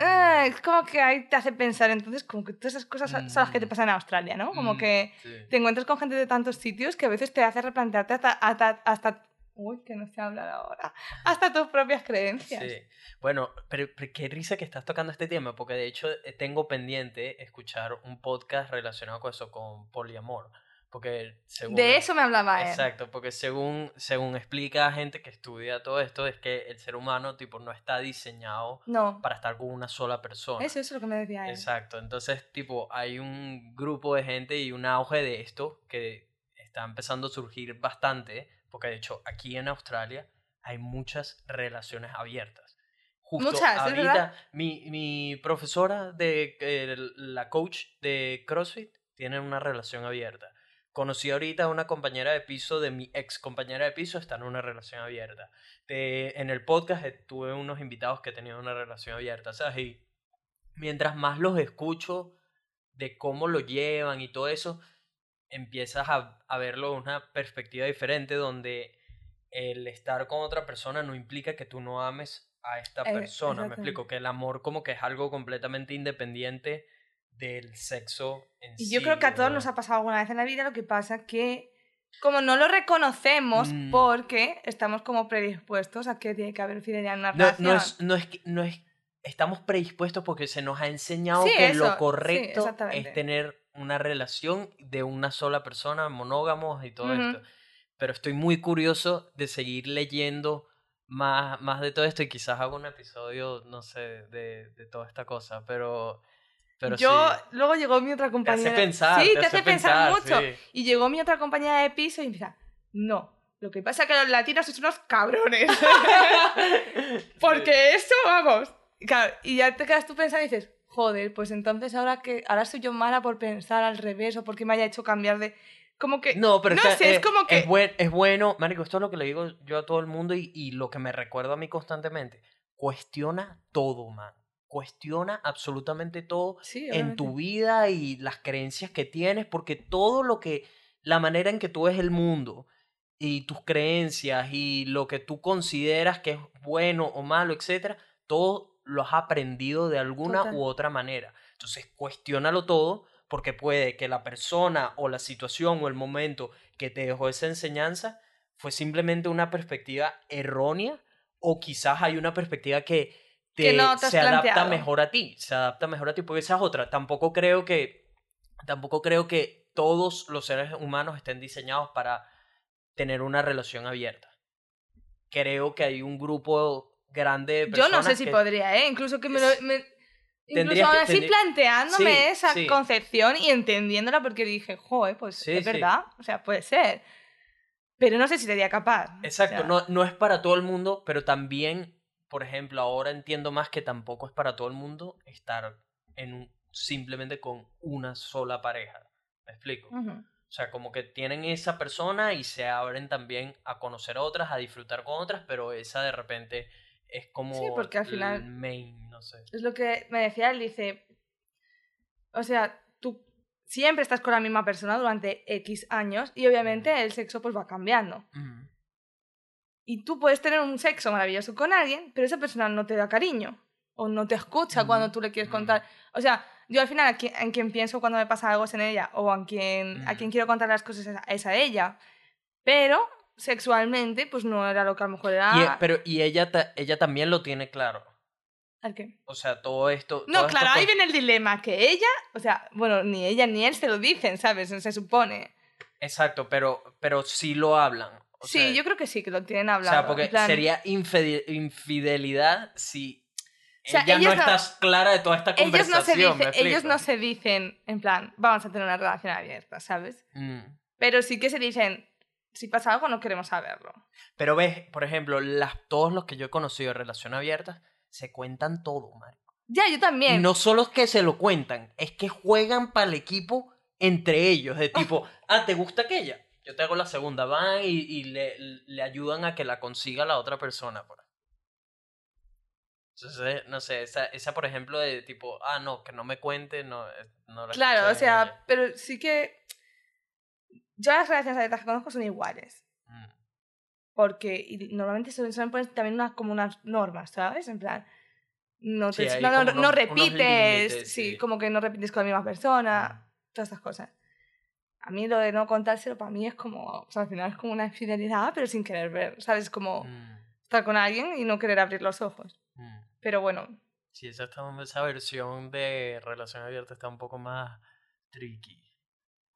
Ah, es como que ahí te hace pensar, entonces, como que todas esas cosas son las que te mm. pasan en Australia, ¿no? Como mm, que te encuentras con gente de tantos sitios que a veces te hace replantearte hasta, hasta, Uy, que no se habla ahora. Hasta tus propias creencias. Sí.
Bueno, pero, qué risa que estás tocando este tema, porque de hecho eh, tengo pendiente escuchar un podcast relacionado con eso, con poliamor. Porque según,
de eso me hablaba
él. Exacto, porque según, según explica gente que estudia todo esto, es que el ser humano tipo no está diseñado para estar con una sola persona.
Eso, eso es lo que me decía él.
Exacto, entonces tipo hay un grupo de gente y un auge de esto que está empezando a surgir bastante, porque de hecho aquí en Australia hay muchas relaciones abiertas.
Justo muchas, ahorita
mi, mi profesora de eh, la coach de CrossFit tiene una relación abierta Conocí ahorita a una compañera de piso de mi ex compañera de piso, está en una relación abierta. en el podcast tuve unos invitados que tenían una relación abierta, ¿sabes? Y mientras más los escucho de cómo lo llevan y todo eso, empiezas a, a verlo de una perspectiva diferente donde el estar con otra persona no implica que tú no ames a esta eh, persona. Me explico que el amor como que es algo completamente independiente del sexo en
y yo creo que a todos nos ha pasado alguna vez en la vida, lo que pasa que como no lo reconocemos mm. porque estamos como predispuestos a que tiene que haber fidelidad en una
no, relación. No es, no es, no es, estamos predispuestos porque se nos ha enseñado que lo correcto es tener una relación de una sola persona, monógamos y todo esto. Pero estoy muy curioso de seguir leyendo más, más de todo esto y quizás haga un episodio, no sé, de, de toda esta cosa, pero
yo, luego llegó mi otra compañera.
Te hace pensar.
Sí, te, hace, pensar, mucho. Y llegó mi otra compañera de piso y empieza, no, lo que pasa es que los latinos son unos cabrones. (laughs) Porque eso, vamos. y ya te quedas tú pensando y dices, joder, pues entonces ahora que ahora soy yo mala por pensar al revés o porque me haya hecho cambiar de como que
no pero
no
sé,
es, como que
es, buen, es bueno marico esto es lo que le digo yo a todo el mundo y, y lo que me recuerdo a mí constantemente cuestiona todo man cuestiona absolutamente todo en tu vida y las creencias que tienes, porque todo lo que, la manera en que tú ves el mundo y tus creencias y lo que tú consideras que es bueno o malo, etcétera, todo lo has aprendido de alguna u otra manera. Entonces, cuestiónalo todo, porque puede que la persona o la situación o el momento que te dejó esa enseñanza fue simplemente una perspectiva errónea o quizás hay una perspectiva que se adapta mejor a ti, se adapta mejor a ti, porque esa es otra. Tampoco creo que, tampoco creo que todos los seres humanos estén diseñados para tener una relación abierta. Creo que hay un grupo grande de personas
Yo no sé si podría, ¿eh? Incluso que me lo... incluso así planteándome esa concepción y entendiéndola porque dije, joder, pues es verdad, o sea, puede ser. Pero no sé si sería capaz.
Exacto, no, no es para todo el mundo, pero también por ejemplo, ahora entiendo más que tampoco es para todo el mundo estar en un, simplemente con una sola pareja. ¿Me explico? O sea, como que tienen esa persona y se abren también a conocer otras, a disfrutar con otras, pero esa de repente es como
sí, porque al final
main, no sé.
Es lo que me decía él, dice, o sea, tú siempre estás con la misma persona durante X años y obviamente el sexo pues va cambiando. Y tú puedes tener un sexo maravilloso con alguien, pero esa persona no te da cariño o no te escucha cuando tú le quieres contar. O sea, yo al final en quien pienso cuando me pasa algo es en ella o a quien, a quien quiero contar las cosas es a ella. Pero sexualmente, pues no era lo que a lo mejor era.
Y, pero, y ella, ella también lo tiene claro.
¿Al qué?
O sea, todo esto.
No, claro, ahí viene el dilema, que ella, o sea, bueno, ni ella ni él se lo dicen, ¿sabes? Se supone.
Exacto, pero, pero sí lo hablan.
Sí, yo creo que sí, que lo tienen hablado.
O sea, porque sería infidelidad si ella no, estás clara de toda esta conversación.
Ellos no, se ellos no se dicen, en plan, vamos a tener una relación abierta, ¿sabes? Mm. Pero sí que se dicen, si pasa algo no queremos saberlo.
Pero ves, por ejemplo, las, todos los que yo he conocido de relación abierta se cuentan todo, Marco.
Ya, yo también.
Y no solo es que se lo cuentan, es que juegan para el equipo entre ellos, de tipo, (laughs) ah, ¿te gusta aquella? Yo te hago la segunda, van y, le, le, ayudan a que la consiga la otra persona. Por entonces, no sé, esa, esa por ejemplo de tipo, ah, no, que no me cuente, no, eh, no la
Claro, o sea, pero sí que yo las relaciones abiertas que conozco son iguales. Mm. Porque normalmente se suelen poner también unas, como unas normas, ¿sabes? En plan, no, te, no, no, repites, sí, como que no repites con la misma persona, mm. todas estas cosas. A mí lo de no contárselo para mí es como, o sea, al final es como una infidelidad, pero sin querer ver, ¿sabes? Como mm. estar con alguien y no querer abrir los ojos. Pero bueno.
Sí, esa, esa versión de relación abierta está un poco más tricky.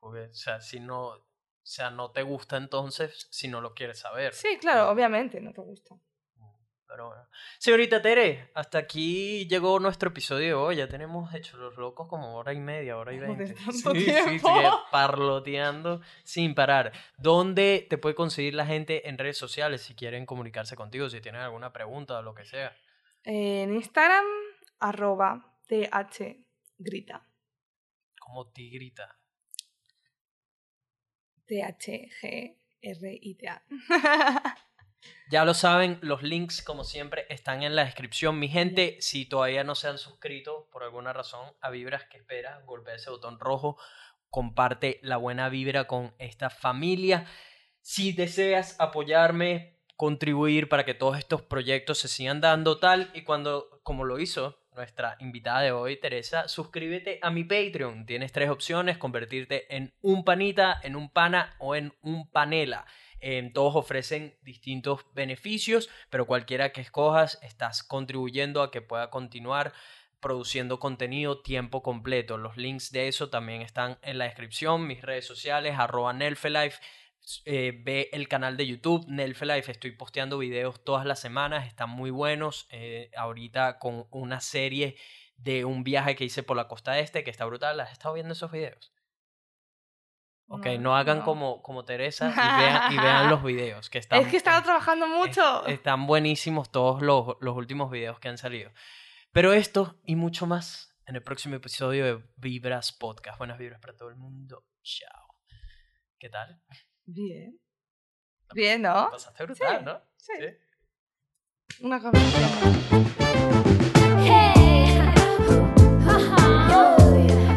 Porque, o sea, si no, o sea, no te gusta entonces si no lo quieres saber.
Sí, claro, obviamente no te gusta.
Pero bueno. Señorita Tere, hasta aquí llegó nuestro episodio de hoy. Ya tenemos hecho los locos como hora y media, hora y veinte. (laughs) Sí, sí, sí, parloteando sin parar. ¿Dónde te puede conseguir la gente en redes sociales si quieren comunicarse contigo, si tienen alguna pregunta o lo que sea?
En Instagram, arroba thgrita.
¿Cómo tigrita?
T-H-G-R-I-T-A. (laughs)
Ya lo saben, los links, como siempre, están en la descripción. Mi gente, si todavía no se han suscrito por alguna razón a Vibras que espera, golpea ese botón rojo, comparte la buena vibra con esta familia. Si deseas apoyarme, contribuir para que todos estos proyectos se sigan dando tal y cuando, como lo hizo nuestra invitada de hoy, Teresa, suscríbete a mi Patreon. Tienes tres opciones, convertirte en un panita, en un pana o en un panela. Todos ofrecen distintos beneficios, pero cualquiera que escojas, estás contribuyendo a que pueda continuar produciendo contenido tiempo completo. Los links de eso también están en la descripción, mis redes sociales, arroba Nelfelife eh, ve el canal de YouTube, Nelfelife. Estoy posteando videos todas las semanas, están muy buenos. Eh, ahorita con una serie de un viaje que hice por la costa este que está brutal. ¿Has estado viendo esos videos? Ok, no, hagan no. Como, como Teresa y vean, los (laughs) videos. Que están,
es que estaba trabajando mucho.
Es, están buenísimos todos los, los últimos videos que han salido. Pero esto y mucho más en el próximo episodio de Vibras Podcast. Buenas vibras para todo el mundo. Chao. ¿Qué tal?
Bien. Bien, ¿no?
Pasaste brutal, sí, ¿no?
Sí. ¿Sí? Una conversación. Hey. (laughs) Oh,